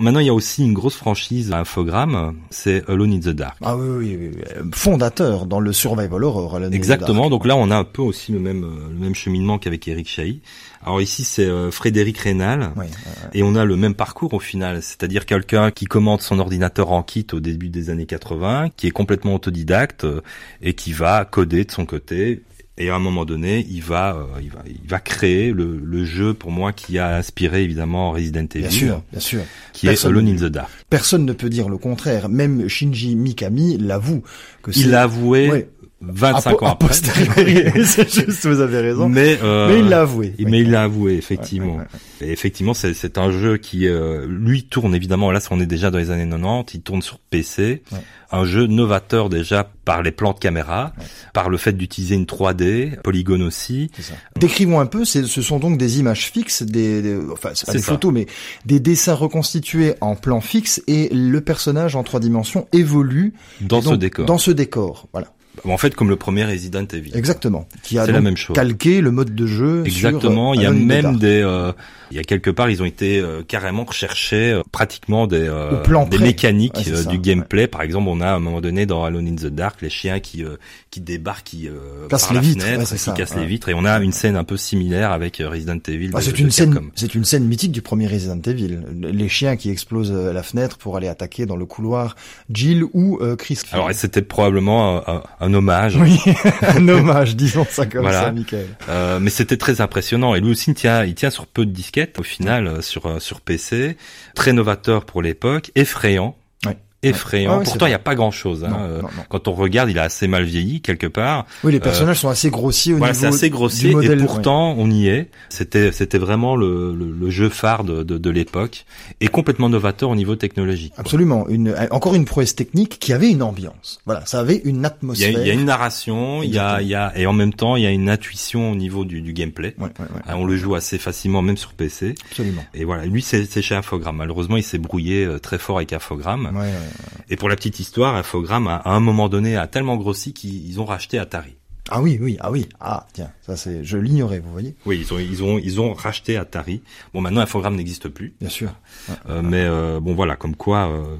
[SPEAKER 3] Maintenant, il y a aussi une grosse franchise à Infogramme, c'est Alone in the Dark.
[SPEAKER 2] Ah oui, oui, oui, oui. fondateur dans le survival horror.
[SPEAKER 3] Exactement.
[SPEAKER 2] Dark.
[SPEAKER 3] Donc là, on a un peu aussi le même euh, le même cheminement qu'avec Eric Chahi. Alors ici, c'est euh, Frédéric Rénal.
[SPEAKER 2] Ouais.
[SPEAKER 3] Et on a le même parcours au final, c'est-à-dire quelqu'un qui commande son ordinateur en kit au début des années 80, qui est complètement autodidacte euh, et qui va coder de son côté. Et à un moment donné, il va, euh, il va, il va créer le, le jeu pour moi qui a inspiré évidemment Resident Evil,
[SPEAKER 2] Bien sûr, bien sûr.
[SPEAKER 3] qui
[SPEAKER 2] Personne
[SPEAKER 3] est Alone in
[SPEAKER 2] ne-
[SPEAKER 3] the Dark.
[SPEAKER 2] Personne ne peut dire le contraire. Même Shinji Mikami l'avoue que c'est
[SPEAKER 3] Il l'a avoué
[SPEAKER 2] Ouais.
[SPEAKER 3] 25
[SPEAKER 2] a, po-
[SPEAKER 3] ans après. [LAUGHS] [LAUGHS]
[SPEAKER 2] c'est juste, vous avez raison. Mais,
[SPEAKER 3] Mais, euh,
[SPEAKER 2] il l'a avoué.
[SPEAKER 3] Mais il l'a avoué, effectivement.
[SPEAKER 2] Ouais, ouais,
[SPEAKER 3] Et effectivement, c'est, c'est un jeu qui, euh, lui, tourne évidemment, là, on est déjà dans les années 90, il tourne sur PC.
[SPEAKER 2] Ouais.
[SPEAKER 3] Un jeu novateur déjà par les plans de caméra,
[SPEAKER 2] Ouais.
[SPEAKER 3] par le fait d'utiliser une 3D, polygone aussi.
[SPEAKER 2] C'est ça. Décrivons un peu, c'est- ce sont donc des images fixes, des, des- enfin c'est pas des
[SPEAKER 3] ça.
[SPEAKER 2] photos, mais des dessins reconstitués en plan fixe et le personnage en trois dimensions évolue
[SPEAKER 3] Dans ce décor.
[SPEAKER 2] Dans ce décor, voilà,
[SPEAKER 3] En fait, comme le premier Resident Evil.
[SPEAKER 2] exactement. Qui a
[SPEAKER 3] la même chose.
[SPEAKER 2] calqué le mode de jeu.
[SPEAKER 3] Exactement.
[SPEAKER 2] sur,
[SPEAKER 3] il y a
[SPEAKER 2] euh,
[SPEAKER 3] même des, euh, il y a quelque part, ils ont été euh, carrément recherchés euh, pratiquement des, euh,
[SPEAKER 2] plan
[SPEAKER 3] des
[SPEAKER 2] près.
[SPEAKER 3] mécaniques
[SPEAKER 2] Ouais, c'est
[SPEAKER 3] euh,
[SPEAKER 2] ça,
[SPEAKER 3] du gameplay. Par exemple, on a à un moment donné dans Alone in the Dark les chiens qui euh, qui débarquent, qui euh,
[SPEAKER 2] Cassent les vitres,
[SPEAKER 3] fenêtre,
[SPEAKER 2] ouais,
[SPEAKER 3] qui
[SPEAKER 2] ça,
[SPEAKER 3] cassent les vitres. Et on a une scène un peu similaire avec euh, Resident Evil.
[SPEAKER 2] Ah, c'est une scène, c'est une scène mythique du premier Resident Evil. Les chiens qui explosent euh, la fenêtre pour aller attaquer dans le couloir Jill ou euh, Chris.
[SPEAKER 3] Alors, c'était probablement un, un- un hommage.
[SPEAKER 2] oui, [LAUGHS] un hommage, disons ça comme
[SPEAKER 3] Voilà.
[SPEAKER 2] ça, Michael.
[SPEAKER 3] Euh, mais c'était très impressionnant. Et lui aussi, il tient, il tient sur peu de disquettes, au final, euh, sur, euh, sur PC. Très novateur pour l'époque, effrayant. Effrayant.
[SPEAKER 2] Ouais, ouais, c'est
[SPEAKER 3] Pourtant, il n'y a pas grand chose. Hein.
[SPEAKER 2] Non,
[SPEAKER 3] Euh,
[SPEAKER 2] non, non.
[SPEAKER 3] Quand on regarde, il a assez mal vieilli, quelque part.
[SPEAKER 2] Oui, les personnages sont assez grossiers au
[SPEAKER 3] Euh, Voilà, c'est
[SPEAKER 2] niveau
[SPEAKER 3] assez
[SPEAKER 2] du
[SPEAKER 3] grossier.
[SPEAKER 2] modèle.
[SPEAKER 3] et pourtant, on y est. C'était, c'était vraiment le, le, le jeu phare de, de, de l'époque. Et complètement novateur au niveau technologique. quoi.
[SPEAKER 2] Absolument, une, encore une prouesse technique qui avait une ambiance. Voilà, ça avait une atmosphère.
[SPEAKER 3] il y a une narration, il y a, il y a, et en même temps, il y a une intuition au niveau du, du gameplay.
[SPEAKER 2] Ouais, ouais, ouais,
[SPEAKER 3] On le joue assez facilement, même sur PC.
[SPEAKER 2] absolument.
[SPEAKER 3] Et voilà, lui c'est chez Infogrames. Malheureusement, il s'est brouillé euh, très fort avec Infogrames.
[SPEAKER 2] Ouais.
[SPEAKER 3] Et pour la petite histoire, Infogrames à, à un moment donné a tellement grossi qu'ils ils ont racheté Atari.
[SPEAKER 2] Ah oui, oui, ah oui, ah tiens, ça c'est, je l'ignorais, vous voyez,
[SPEAKER 3] Oui, ils ont ils ont ils ont racheté Atari. Bon, maintenant Infogrames n'existe plus.
[SPEAKER 2] bien sûr.
[SPEAKER 3] Euh, mais euh, bon voilà, comme quoi euh,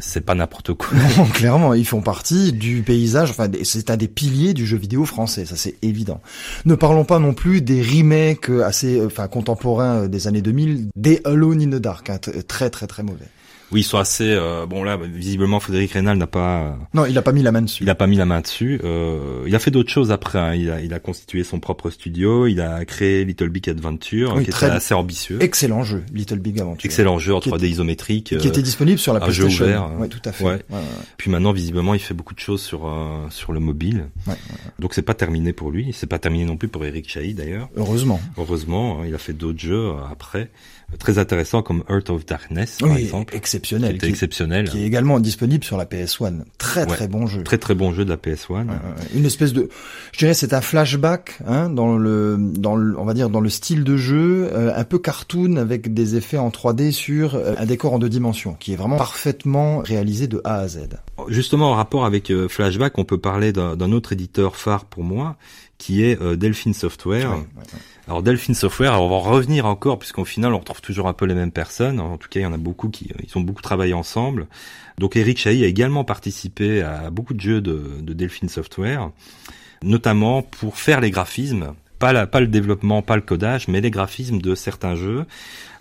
[SPEAKER 3] c'est pas n'importe quoi. [LAUGHS]
[SPEAKER 2] Non, clairement, ils font partie du paysage. Enfin, c'est un des piliers du jeu vidéo français, ça c'est évident. Ne parlons pas non plus des remakes assez, enfin, contemporains des années 2000, des Alone in the Dark, hein, très très très mauvais.
[SPEAKER 3] Oui, ils sont assez euh, bon là. Visiblement, Frédéric Rénal n'a pas
[SPEAKER 2] Non, il a pas mis la main dessus.
[SPEAKER 3] il a pas mis la main dessus. Euh, il a fait d'autres choses après. hein. Il a il a constitué son propre studio. Il a créé Little Big Adventure,
[SPEAKER 2] Oui,
[SPEAKER 3] qui
[SPEAKER 2] très-
[SPEAKER 3] était assez ambitieux.
[SPEAKER 2] Excellent jeu, Little Big Adventure.
[SPEAKER 3] Excellent jeu en
[SPEAKER 2] Qui
[SPEAKER 3] 3D isométrique.
[SPEAKER 2] Qui
[SPEAKER 3] euh,
[SPEAKER 2] était disponible sur la
[SPEAKER 3] un jeu
[SPEAKER 2] PlayStation.
[SPEAKER 3] ouvert, hein.
[SPEAKER 2] Ouais, tout à fait.
[SPEAKER 3] Ouais.
[SPEAKER 2] Ouais, ouais, ouais.
[SPEAKER 3] Puis maintenant, visiblement, il fait beaucoup de choses sur euh, sur le mobile.
[SPEAKER 2] Ouais,
[SPEAKER 3] Donc c'est pas terminé pour lui. C'est pas terminé non plus pour Eric Chahi d'ailleurs.
[SPEAKER 2] Heureusement.
[SPEAKER 3] Heureusement, hein, il a fait d'autres jeux euh, après, euh, très intéressants comme Heart of Darkness par exemple,
[SPEAKER 2] exceptionnel.
[SPEAKER 3] était
[SPEAKER 2] Qui,
[SPEAKER 3] exceptionnel.
[SPEAKER 2] qui est également disponible sur la PS1. Très
[SPEAKER 3] Ouais.
[SPEAKER 2] très bon jeu.
[SPEAKER 3] Très très bon jeu de la PS1.
[SPEAKER 2] Ouais, ouais, ouais. Une espèce de, je dirais, c'est un flashback hein, dans le, dans le, on va dire dans le style de jeu, euh, un peu cartoon avec des effets en 3D sur euh, un décor en deux dimensions, qui est vraiment parfaitement réalisé de A à Z.
[SPEAKER 3] Justement, en rapport avec euh, Flashback, on peut parler d'un autre éditeur phare pour moi, qui est euh, Delphine Software.
[SPEAKER 2] Ouais, ouais, ouais.
[SPEAKER 3] Alors Delphine Software, alors on va en revenir encore puisqu'au final on retrouve toujours un peu les mêmes personnes. En tout cas, il y en a beaucoup qui ils ont beaucoup travaillé ensemble. Donc Eric Chahi a également participé à beaucoup de jeux de, de Delphine Software, notamment pour faire les graphismes pas, la, pas le développement, pas le codage, mais les graphismes de certains jeux.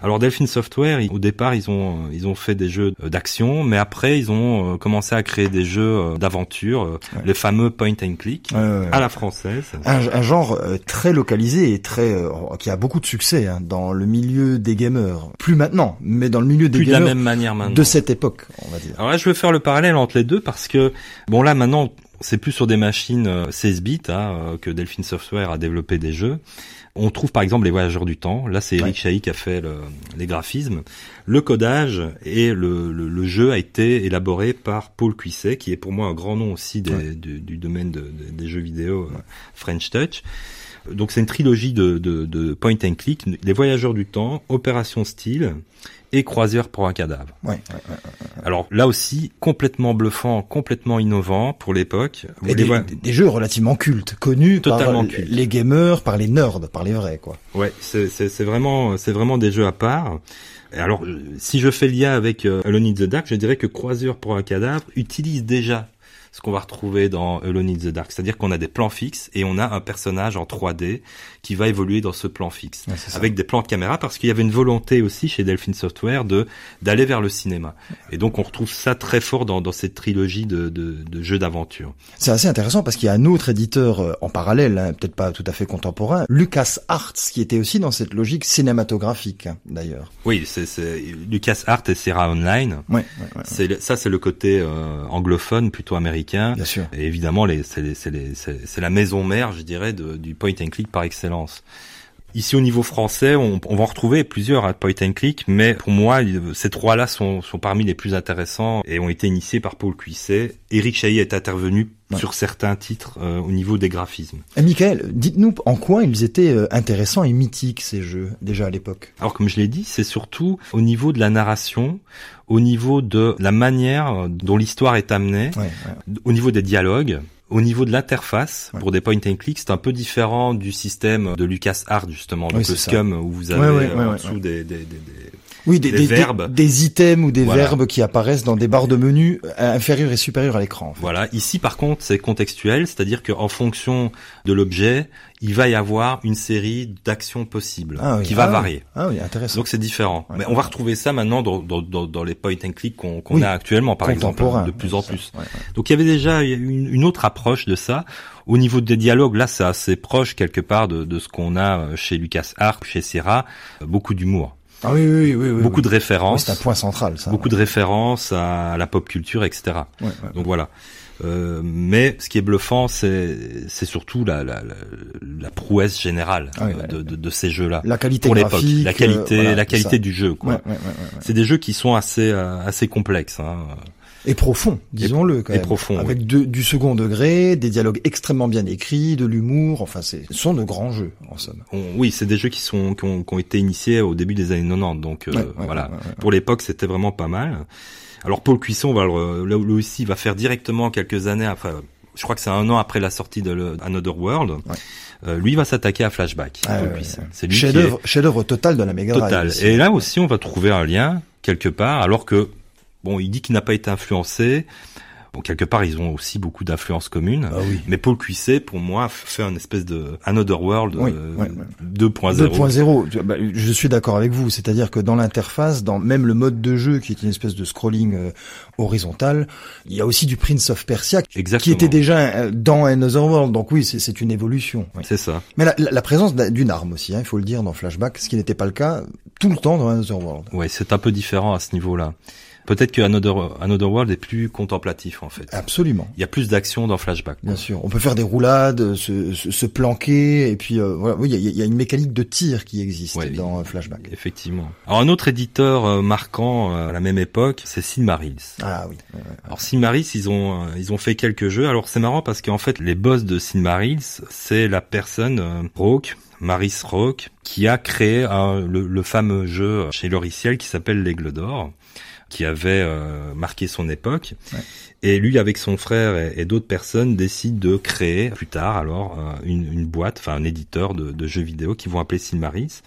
[SPEAKER 3] Alors Delphine Software, au départ, ils ont ils ont fait des jeux d'action, mais après ils ont euh, commencé à créer des jeux euh, d'aventure, les fameux point and click à la française.
[SPEAKER 2] Un, genre très localisé et très qui a beaucoup de succès hein, dans le milieu des gamers. Plus maintenant, mais dans le milieu des gamers.
[SPEAKER 3] de la même manière maintenant.
[SPEAKER 2] De cette époque, on va dire.
[SPEAKER 3] Alors là, je veux faire le parallèle entre les deux parce que bon là maintenant c'est plus sur des machines 16 bits hein, que Delphine Software a développé des jeux. On trouve par exemple les voyageurs du temps. Là, c'est Eric ouais. qui a fait les graphismes. Le codage et le, jeu a été élaboré par Paul Cuisset, qui est pour moi un grand nom aussi du, domaine des jeux vidéo euh, French Touch. Donc c'est une trilogie de, de, point and click, les voyageurs du temps, Opération Style et Croisière pour un cadavre.
[SPEAKER 2] Ouais,
[SPEAKER 3] Alors là aussi, complètement bluffant, complètement innovant pour l'époque.
[SPEAKER 2] Et des, des, jeux relativement cultes, connus Totalement par les gamers, par les nerds, par les vrais, quoi.
[SPEAKER 3] Ouais, c'est vraiment, c'est vraiment des jeux à part. Alors, si je fais le lien avec euh, Alone in the Dark, je dirais que Croisière pour un cadavre utilise déjà ce qu'on va retrouver dans Alone in the Dark. C'est-à-dire qu'on a des plans fixes et on a un personnage en 3D qui va évoluer dans ce plan fixe. avec des plans de caméra parce qu'il y avait une volonté aussi chez Delphine Software de d'aller vers le cinéma. Et donc on retrouve ça très fort dans, dans cette trilogie de, de, de jeux d'aventure.
[SPEAKER 2] C'est assez intéressant parce qu'il y a un autre éditeur euh, en parallèle, hein, peut-être pas tout à fait contemporain, Lucas Arts, qui était aussi dans cette logique cinématographique hein, d'ailleurs.
[SPEAKER 3] Oui, c'est Lucas Arts et Serra Online.
[SPEAKER 2] Ouais,
[SPEAKER 3] c'est ça c'est le côté euh, anglophone plutôt américain
[SPEAKER 2] Bien sûr.
[SPEAKER 3] Et évidemment, c'est la maison mère, je dirais, du point and click par excellence. Ici au niveau français, on, va en retrouver plusieurs hein, point and click, mais pour moi, ces trois-là sont, sont parmi les plus intéressants et ont été initiés par Paul Cuisset. Eric Chailly est intervenu sur certains titres euh, au niveau des graphismes.
[SPEAKER 2] Et Michael, dites-nous en quoi ils étaient euh, intéressants et mythiques ces jeux déjà à l'époque.
[SPEAKER 3] Alors comme je l'ai dit, c'est surtout au niveau de la narration, au niveau de la manière dont l'histoire est amenée, au niveau des dialogues. Au niveau de l'interface, pour des point and click, c'est un peu différent du système de LucasArts justement, donc le Scum où vous avez en dessous des, des, des,
[SPEAKER 2] oui, des, des, verbes. Des, items ou des verbes qui apparaissent dans des barres de menu euh, inférieures et supérieures à l'écran.
[SPEAKER 3] Voilà. Ici, par contre, c'est contextuel, c'est-à-dire qu'en fonction de l'objet, il va y avoir une série d'actions possibles ah qui va
[SPEAKER 2] ah
[SPEAKER 3] varier.
[SPEAKER 2] Ah oui, intéressant.
[SPEAKER 3] Donc c'est différent. Mais on va retrouver ça maintenant dans, dans, dans, les point and click qu'on a actuellement, par exemple, de plus en plus. Donc il y avait déjà une, une, autre approche de ça. Au niveau des dialogues, là, c'est assez proche quelque part de, de ce qu'on a euh, chez Lucas Arc, chez Serra, beaucoup d'humour.
[SPEAKER 2] Ah oui, oui, oui, oui
[SPEAKER 3] beaucoup de références.
[SPEAKER 2] c'est un point central, ça.
[SPEAKER 3] Beaucoup de références à la pop culture, etc. Donc voilà. Euh, mais ce qui est bluffant, c'est c'est surtout la, la, la, prouesse générale ah de, de, de, ces jeux-là.
[SPEAKER 2] La qualité
[SPEAKER 3] pour
[SPEAKER 2] l'époque,
[SPEAKER 3] la qualité, euh, la qualité du jeu. Quoi. c'est des jeux qui sont assez euh, assez complexes. Hein.
[SPEAKER 2] Et profond, disons-le quand même.
[SPEAKER 3] Et profond,
[SPEAKER 2] Avec du second degré, des dialogues extrêmement bien écrits, de l'humour. Enfin, ce sont de grands jeux en somme.
[SPEAKER 3] oui, c'est des jeux qui sont qui ont, qui ont, été initiés au début des années 90. Donc euh, voilà, pour l'époque, c'était vraiment pas mal. Alors Paul Cuisson, va le, lui aussi, va faire directement quelques années après. Je crois que c'est un an après la sortie de Another World. Euh, lui va s'attaquer à Flashback.
[SPEAKER 2] Ah, c'est lui chef-d'œuvre, chef-d'œuvre total de la Mega
[SPEAKER 3] Total. Et là aussi, on va trouver un lien quelque part, alors que Bon, il dit qu'il n'a pas été influencé. Bon, quelque part, ils ont aussi beaucoup d'influences communes.
[SPEAKER 2] Ah oui.
[SPEAKER 3] Mais Paul Cuisset, pour moi, fait un espèce de Another World
[SPEAKER 2] oui,
[SPEAKER 3] 2.0.
[SPEAKER 2] Euh, 2.0. Bah, je suis d'accord avec vous. C'est-à-dire que dans l'interface, dans même le mode de jeu, qui est une espèce de scrolling euh, horizontal, il y a aussi du Prince of Persia, qui était déjà euh, dans Another World. Donc oui, c'est une évolution.
[SPEAKER 3] C'est ça.
[SPEAKER 2] Mais la, la, présence d'une arme aussi, hein, il faut le dire, dans Flashback, ce qui n'était pas le cas tout le temps dans Another World.
[SPEAKER 3] Ouais, c'est un peu différent à ce niveau-là. Peut-être que Another, Another World est plus contemplatif en fait.
[SPEAKER 2] Absolument.
[SPEAKER 3] Il y a plus d'action dans Flashback.
[SPEAKER 2] Bien sûr. On peut faire des roulades, se, se, se planquer, et puis euh, voilà. Oui, il y, a, y, a, une mécanique de tir qui existe dans euh, Flashback.
[SPEAKER 3] Effectivement. Alors un autre éditeur euh, marquant à la même époque, c'est Silmarils.
[SPEAKER 2] Ah oui.
[SPEAKER 3] Alors Silmarils, ils ont ils ont fait quelques jeux. Alors c'est marrant parce qu'en fait les boss de Silmarils, c'est la personne Rogue, Maris Rock, qui a créé le, le, fameux jeu chez Loriciel qui s'appelle l'Aigle d'Or qui avait euh, marqué son époque. Et lui, avec son frère et, d'autres personnes, décide de créer plus tard alors euh, une, une, boîte, enfin un éditeur de, de, jeux vidéo qu'ils vont appeler Silmaris.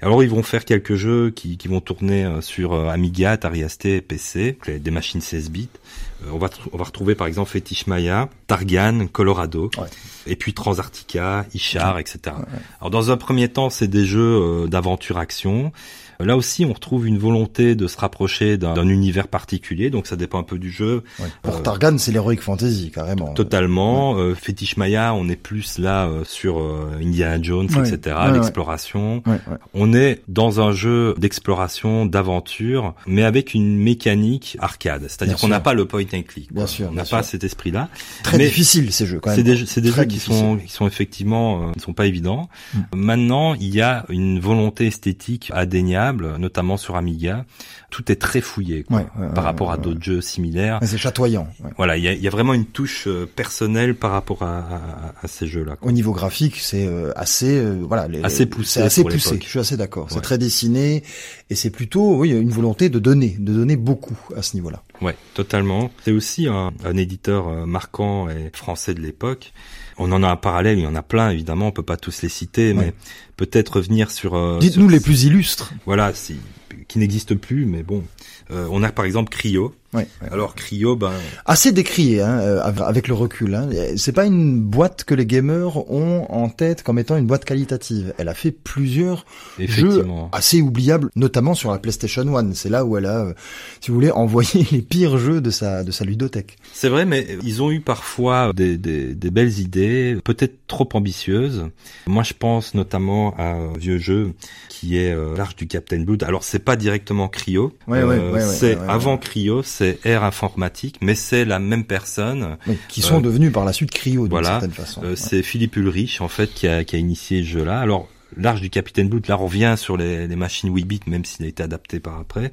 [SPEAKER 3] Alors ils vont faire quelques jeux qui, qui vont tourner euh, sur Amiga, Atari ST, PC, des machines 16 bits. on va on va retrouver par exemple Fetish Maya, Targan, Colorado,
[SPEAKER 2] Ouais.
[SPEAKER 3] et puis Transarctica, Ishar, etc. Alors dans un premier temps, c'est des jeux euh, d'aventure action. Là aussi, on retrouve une volonté de se rapprocher d'un d'un univers particulier, donc ça dépend un peu du jeu.
[SPEAKER 2] Ouais. Pour
[SPEAKER 3] Euh,
[SPEAKER 2] Targan, c'est l'heroic fantasy carrément.
[SPEAKER 3] Totalement. Euh, Fetish Maya, on est plus là euh, sur euh, Indiana Jones,
[SPEAKER 2] Ouais.
[SPEAKER 3] etc.
[SPEAKER 2] Ouais, ouais.
[SPEAKER 3] L'exploration.
[SPEAKER 2] Ouais, ouais.
[SPEAKER 3] On est dans un jeu d'exploration, d'aventure, mais avec une mécanique arcade. C'est-à-dire qu'on n'a pas le point and click.
[SPEAKER 2] Bien sûr,
[SPEAKER 3] On n'a pas
[SPEAKER 2] sûr.
[SPEAKER 3] cet esprit-là.
[SPEAKER 2] Très
[SPEAKER 3] Mais
[SPEAKER 2] difficile ces jeux quand même.
[SPEAKER 3] C'est des, jeux- c'est des jeux qui sont, qui sont effectivement, euh, qui sont pas évidents.
[SPEAKER 2] Mm.
[SPEAKER 3] Maintenant, il y a une volonté esthétique indéniable, notamment sur Amiga. Tout est très fouillé quoi,
[SPEAKER 2] Ouais, ouais,
[SPEAKER 3] par
[SPEAKER 2] ouais,
[SPEAKER 3] rapport à d'autres jeux similaires.
[SPEAKER 2] C'est chatoyant. ouais.
[SPEAKER 3] Voilà, il y a, il y a vraiment une touche euh, personnelle par rapport à, à- à ces jeux-là.
[SPEAKER 2] Au niveau graphique, c'est euh, assez euh, voilà, les-
[SPEAKER 3] Assez poussé
[SPEAKER 2] C'est assez
[SPEAKER 3] pour
[SPEAKER 2] poussé. Je suis assez d'accord. C'est très dessiné et c'est plutôt oui une volonté de donner, de donner beaucoup à ce niveau-là.
[SPEAKER 3] Ouais, totalement. C'est aussi un, un éditeur marquant et français de l'époque. On en a un parallèle, il y en a plein évidemment, on peut pas tous les citer, mais peut-être revenir sur. euh,
[SPEAKER 2] Dites-nous les plus illustres.
[SPEAKER 3] Voilà, qui n'existent plus, mais bon. Euh, on a par exemple Cryo.
[SPEAKER 2] Ouais, ouais.
[SPEAKER 3] Alors Cryo, ben
[SPEAKER 2] Assez décrié hein, euh, avec le recul. Hein. C'est pas une boîte que les gamers ont en tête comme étant une boîte qualitative. Elle a fait plusieurs jeux assez oubliables, notamment sur la PlayStation 1. C'est là où elle a, euh, si vous voulez, [LAUGHS] envoyé les pires jeux de sa de sa ludothèque.
[SPEAKER 3] C'est vrai, mais ils ont eu parfois des, des, des belles idées, peut-être trop ambitieuses. Moi, je pense notamment à un vieux jeu qui est euh, l'Arche du Captain Blood. Alors, c'est pas directement Cryo.
[SPEAKER 2] Ouais, ouais,
[SPEAKER 3] c'est avant. Cryo, c'est Air Informatique, mais c'est la même personne.
[SPEAKER 2] Qui sont
[SPEAKER 3] Euh,
[SPEAKER 2] devenus par la suite Cryo d'une
[SPEAKER 3] voilà,
[SPEAKER 2] certaine façon.
[SPEAKER 3] Euh,
[SPEAKER 2] Ouais.
[SPEAKER 3] C'est Philippe Ulrich en fait qui a, qui a initié ce jeu-là. Alors l'Arche du Capitaine Blood, là on revient sur les, les machines 8 bits, même s'il a été adapté par après.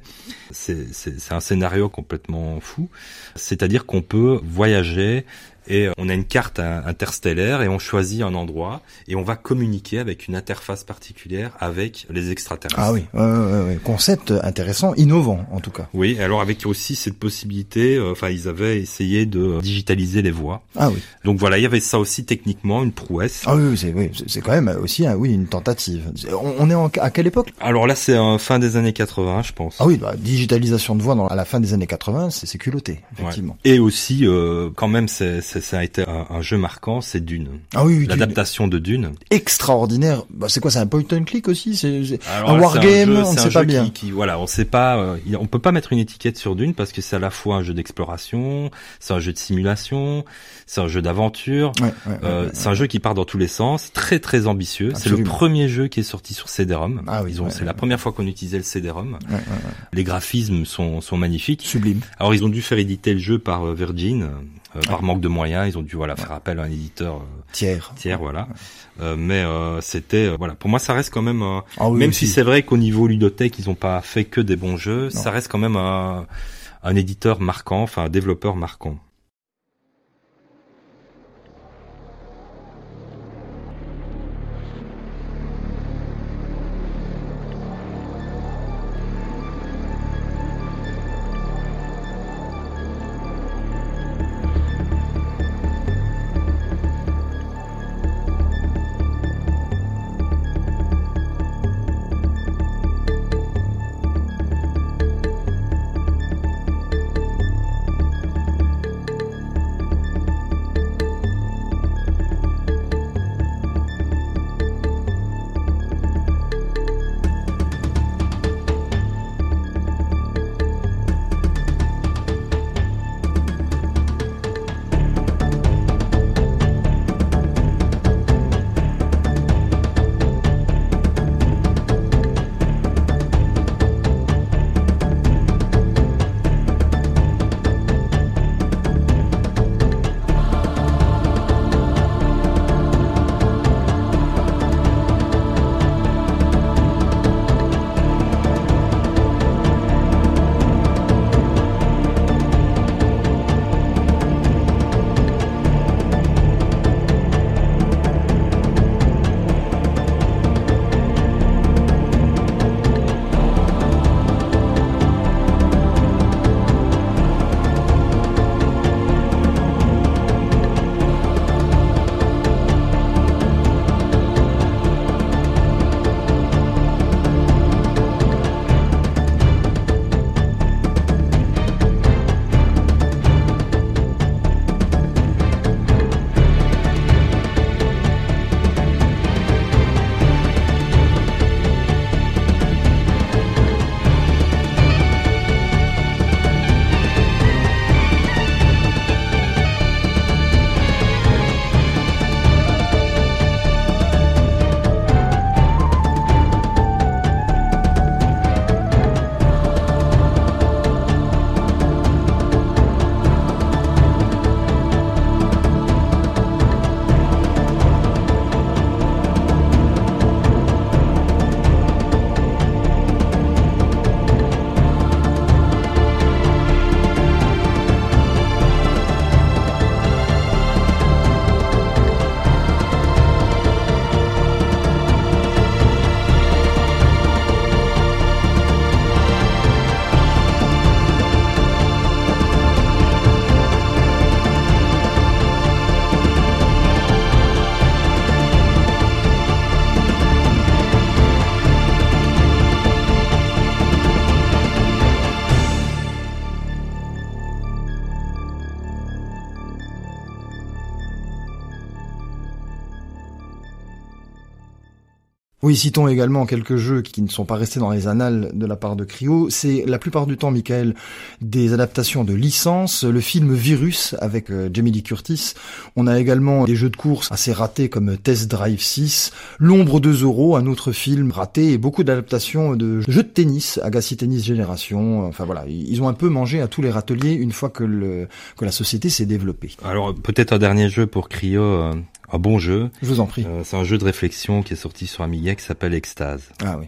[SPEAKER 3] C'est c'est- c'est un scénario complètement fou. C'est-à-dire qu'on peut voyager et on a une carte in- interstellaire et on choisit un endroit et on va communiquer avec une interface particulière avec les extraterrestres.
[SPEAKER 2] Ah oui, ouais, ouais, ouais, ouais. concept intéressant, innovant en tout cas.
[SPEAKER 3] Oui, alors avec aussi cette possibilité, euh, enfin ils avaient essayé de digitaliser les voix.
[SPEAKER 2] Ah oui,
[SPEAKER 3] Donc voilà, il y avait ça aussi techniquement, une prouesse.
[SPEAKER 2] ah oui, c'est oui, c'est- quand même aussi un- oui une tentative. On, on est en, à quelle époque?
[SPEAKER 3] Alors là, c'est fin des années 80, je pense.
[SPEAKER 2] Ah oui, bah, digitalisation de voix dans, à la fin des années 80, c'est culotté, effectivement.
[SPEAKER 3] Et aussi, euh, quand même, c'est- ça a été un, un jeu marquant, c'est Dune.
[SPEAKER 2] Ah oui, oui, Dune.
[SPEAKER 3] L'adaptation de Dune.
[SPEAKER 2] extraordinaire. Bah, c'est quoi, c'est un point and click aussi? C'est un wargame, on ne sait pas bien.
[SPEAKER 3] Qui, qui- voilà, on sait pas. euh, on peut pas mettre une étiquette sur Dune parce que c'est à la fois un jeu d'exploration, c'est un jeu de simulation, c'est un jeu d'aventure.
[SPEAKER 2] Ouais, ouais,
[SPEAKER 3] Euh,
[SPEAKER 2] ouais,
[SPEAKER 3] c'est un jeu qui part dans tous les sens, très très ambitieux. C'est le premier jeu qui est sorti sur CD-ROM.
[SPEAKER 2] Ah oui,
[SPEAKER 3] Ils ont,
[SPEAKER 2] ouais,
[SPEAKER 3] c'est la première fois qu'on utilisait le CD-ROM.
[SPEAKER 2] Ouais, ouais, ouais.
[SPEAKER 3] Les graphismes sont, sont magnifiques.
[SPEAKER 2] Sublime.
[SPEAKER 3] Alors ils ont dû faire éditer le jeu par euh, Virgin, euh, par manque de moyens. Ils ont dû voilà faire appel à un éditeur euh,
[SPEAKER 2] Tiers.
[SPEAKER 3] tiers, voilà. Euh, mais euh, c'était euh, voilà. Pour moi, ça reste quand même,
[SPEAKER 2] Ah oui,
[SPEAKER 3] même si c'est vrai qu'au niveau ludothèque, ils ont pas fait que des bons jeux,
[SPEAKER 2] Non.
[SPEAKER 3] ça reste quand même un, un éditeur marquant, enfin un développeur marquant.
[SPEAKER 2] Oui, citons également quelques jeux qui ne sont pas restés dans les annales de la part de Cryo. C'est la plupart du temps, Michael, des adaptations de licences. Le film Virus avec euh, Jamie Lee Curtis. On a également des jeux de course assez ratés comme Test Drive 6, L'ombre de Zorro, un autre film raté, et beaucoup d'adaptations de jeux de tennis, Agassi Tennis Génération. Enfin voilà, ils ont un peu mangé à tous les râteliers une fois que, le, que la société s'est développée.
[SPEAKER 3] Alors peut-être un dernier jeu pour Cryo. Euh, un bon jeu.
[SPEAKER 2] Je vous en prie.
[SPEAKER 3] Euh, c'est un jeu de réflexion qui est sorti sur Amiga qui s'appelle Extase.
[SPEAKER 2] Ah oui,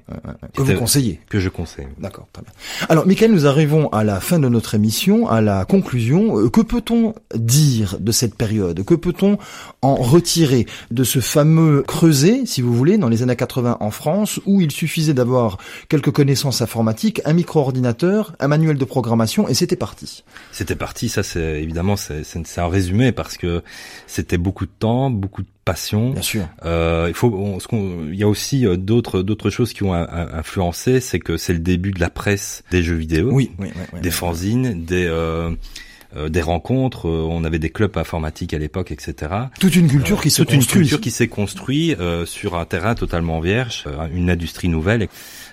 [SPEAKER 2] que vous conseillez.
[SPEAKER 3] Que je conseille.
[SPEAKER 2] D'accord, très bien. Alors, Michael, nous arrivons à la fin de notre émission, à la conclusion. Euh, que peut-on dire de cette période? Que peut-on en retirer de ce fameux creuset, si vous voulez, dans les années 80 en France, où il suffisait d'avoir quelques connaissances informatiques, un micro-ordinateur, un manuel de programmation, et c'était parti?
[SPEAKER 3] C'était parti. Ça, c'est évidemment, c'est un résumé parce que c'était beaucoup de temps, beaucoup beaucoup de passion.
[SPEAKER 2] Bien sûr.
[SPEAKER 3] Euh, il faut, il y a aussi euh, d'autres d'autres choses qui ont influencé, c'est que c'est le début de la presse des jeux vidéo,
[SPEAKER 2] oui,
[SPEAKER 3] des fanzines, des euh, euh, des rencontres, on avait des clubs informatiques à l'époque, etc.
[SPEAKER 2] Toute une culture qui se
[SPEAKER 3] toute une culture qui s'est construite sur un terrain totalement vierge, une industrie nouvelle.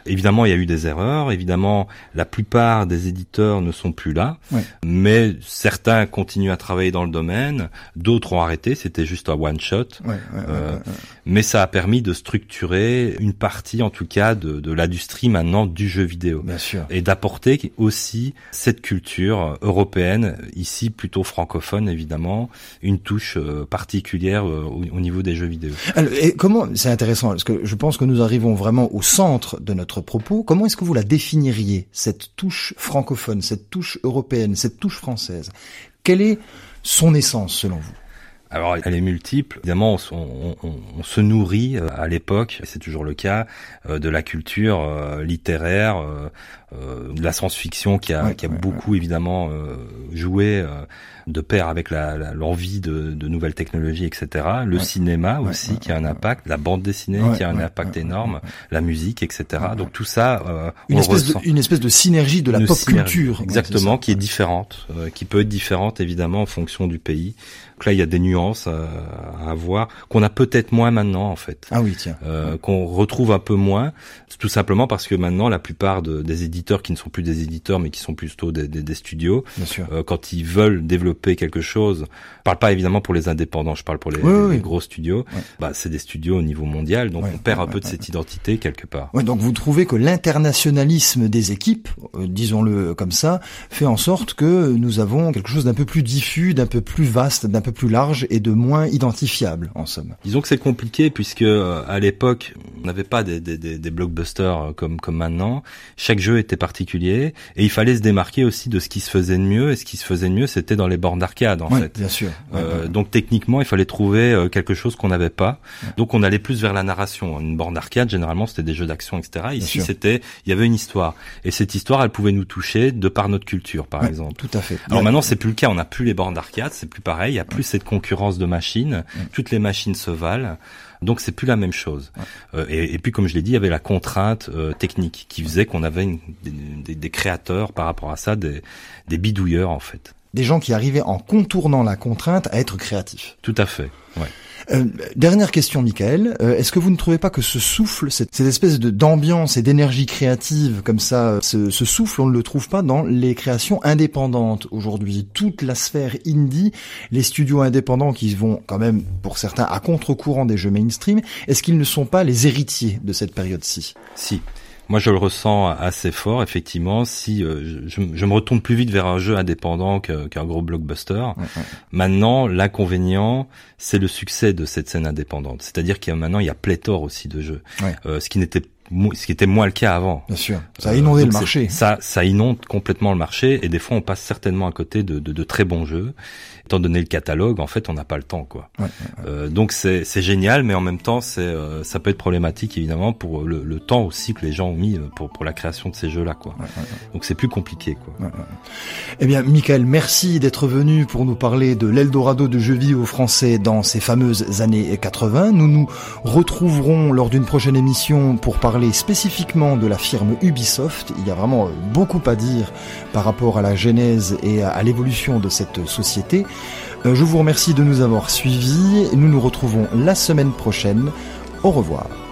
[SPEAKER 3] Évidemment, il y a eu des erreurs. Évidemment, la plupart des éditeurs ne sont plus là. Mais certains continuent à travailler dans le domaine. D'autres ont arrêté. C'était juste un one shot.
[SPEAKER 2] Euh,
[SPEAKER 3] mais ça a permis de structurer une partie, en tout cas, de, de l'industrie maintenant du jeu vidéo.
[SPEAKER 2] Bien sûr.
[SPEAKER 3] Et d'apporter aussi cette culture européenne, ici plutôt francophone évidemment, une touche euh, particulière euh, au, niveau des jeux vidéo.
[SPEAKER 2] Alors, et comment c'est intéressant parce que je pense que nous arrivons vraiment au centre de notre propos. Comment est-ce que vous la définiriez cette touche francophone, cette touche européenne, cette touche française? Quelle est son essence selon vous?
[SPEAKER 3] Alors, elle est multiple. Évidemment, on, on, on se nourrit euh, à l'époque, c'est toujours le cas, euh, de la culture euh, littéraire, de la science-fiction qui a, qui a beaucoup évidemment joué de pair avec l'envie de, de, nouvelles technologies, etc. Le cinéma aussi qui a un impact, la bande dessinée qui a un impact énorme, la musique, etc. Donc tout ça,
[SPEAKER 2] une, espèce de, une espèce de synergie de la pop culture,
[SPEAKER 3] exactement, qui est différente, qui peut être différente évidemment en fonction du pays. Donc là, il y a des nuances à, avoir qu'on a peut-être moins maintenant en fait.
[SPEAKER 2] Ah oui, tiens.
[SPEAKER 3] Euh, qu'on retrouve un peu moins, tout simplement parce que maintenant la plupart de, des éditeurs qui ne sont plus des éditeurs mais qui sont plutôt des, des, des studios,
[SPEAKER 2] euh,
[SPEAKER 3] quand ils veulent développer quelque chose, je parle pas évidemment pour les indépendants, je parle pour les, gros studios. Bah c'est des studios au niveau mondial, donc on perd un peu de cette identité quelque part.
[SPEAKER 2] Ouais, donc vous trouvez que l'internationalisme des équipes, euh, disons-le comme ça, fait en sorte que nous avons quelque chose d'un peu plus diffus, d'un peu plus vaste, d'un peu plus large et de moins identifiable en somme.
[SPEAKER 3] Disons que c'est compliqué puisque euh, à l'époque on n'avait pas des, des, des, blockbusters euh, comme comme maintenant. Chaque jeu était particulier et il fallait se démarquer aussi de ce qui se faisait de mieux et ce qui se faisait de mieux c'était dans les bornes d'arcade en fait.
[SPEAKER 2] Bien sûr.
[SPEAKER 3] Euh, donc techniquement il fallait trouver quelque chose qu'on n'avait pas. Donc on allait plus vers la narration. Une borne d'arcade généralement c'était des jeux d'action etc. Ici c'était il y avait une histoire et cette histoire elle pouvait nous toucher de par notre culture par exemple.
[SPEAKER 2] Tout à fait.
[SPEAKER 3] Alors maintenant c'est plus le cas. On n'a plus les bornes d'arcade c'est plus pareil. Il y a plus cette concurrence de machines. Toutes les machines se valent. Donc c'est plus la même chose. Euh, et, puis comme je l'ai dit, il y avait la contrainte euh, technique qui faisait qu'on avait des, créateurs par rapport à ça, des, des bidouilleurs en fait.
[SPEAKER 2] Des gens qui arrivaient en contournant la contrainte à être créatifs.
[SPEAKER 3] Tout à fait. Ouais.
[SPEAKER 2] Euh, dernière question, Michael. Euh, est-ce que vous ne trouvez pas que ce souffle, cette, espèce d'ambiance et d'énergie créative comme ça, ce, ce, souffle, on ne le trouve pas dans les créations indépendantes aujourd'hui? Toute la sphère indie, les studios indépendants qui vont quand même, pour certains, à contre-courant des jeux mainstream, est-ce qu'ils ne sont pas les héritiers de cette période-ci?
[SPEAKER 3] Si. Moi, je le ressens assez fort, effectivement. Si euh, je, je, me retourne plus vite vers un jeu indépendant qu'un gros blockbuster. Maintenant, l'inconvénient, c'est le succès de cette scène indépendante. C'est-à-dire qu'il y a maintenant, il y a pléthore aussi de jeux, euh, ce qui n'était ce qui était moins le cas avant.
[SPEAKER 2] Bien sûr, ça a inondé le marché.
[SPEAKER 3] Ça, ça inonde complètement le marché et des fois on passe certainement à côté de, de, de très bons jeux étant donné le catalogue, en fait, on n'a pas le temps, quoi. Euh, donc c'est génial, mais en même temps, c'est euh, ça peut être problématique évidemment pour le, le, temps aussi que les gens ont mis euh, pour pour la création de ces jeux-là, quoi. Donc c'est plus compliqué, quoi.
[SPEAKER 2] Eh bien, Michael, merci d'être venu pour nous parler de l'Eldorado de jeux vidéo français dans ces fameuses années 80. Nous nous retrouverons lors d'une prochaine émission pour parler spécifiquement de la firme Ubisoft. Il y a vraiment beaucoup à dire par rapport à la genèse et à l'évolution de cette société. Euh, je vous remercie de nous avoir suivis. Nous nous retrouvons la semaine prochaine. Au revoir.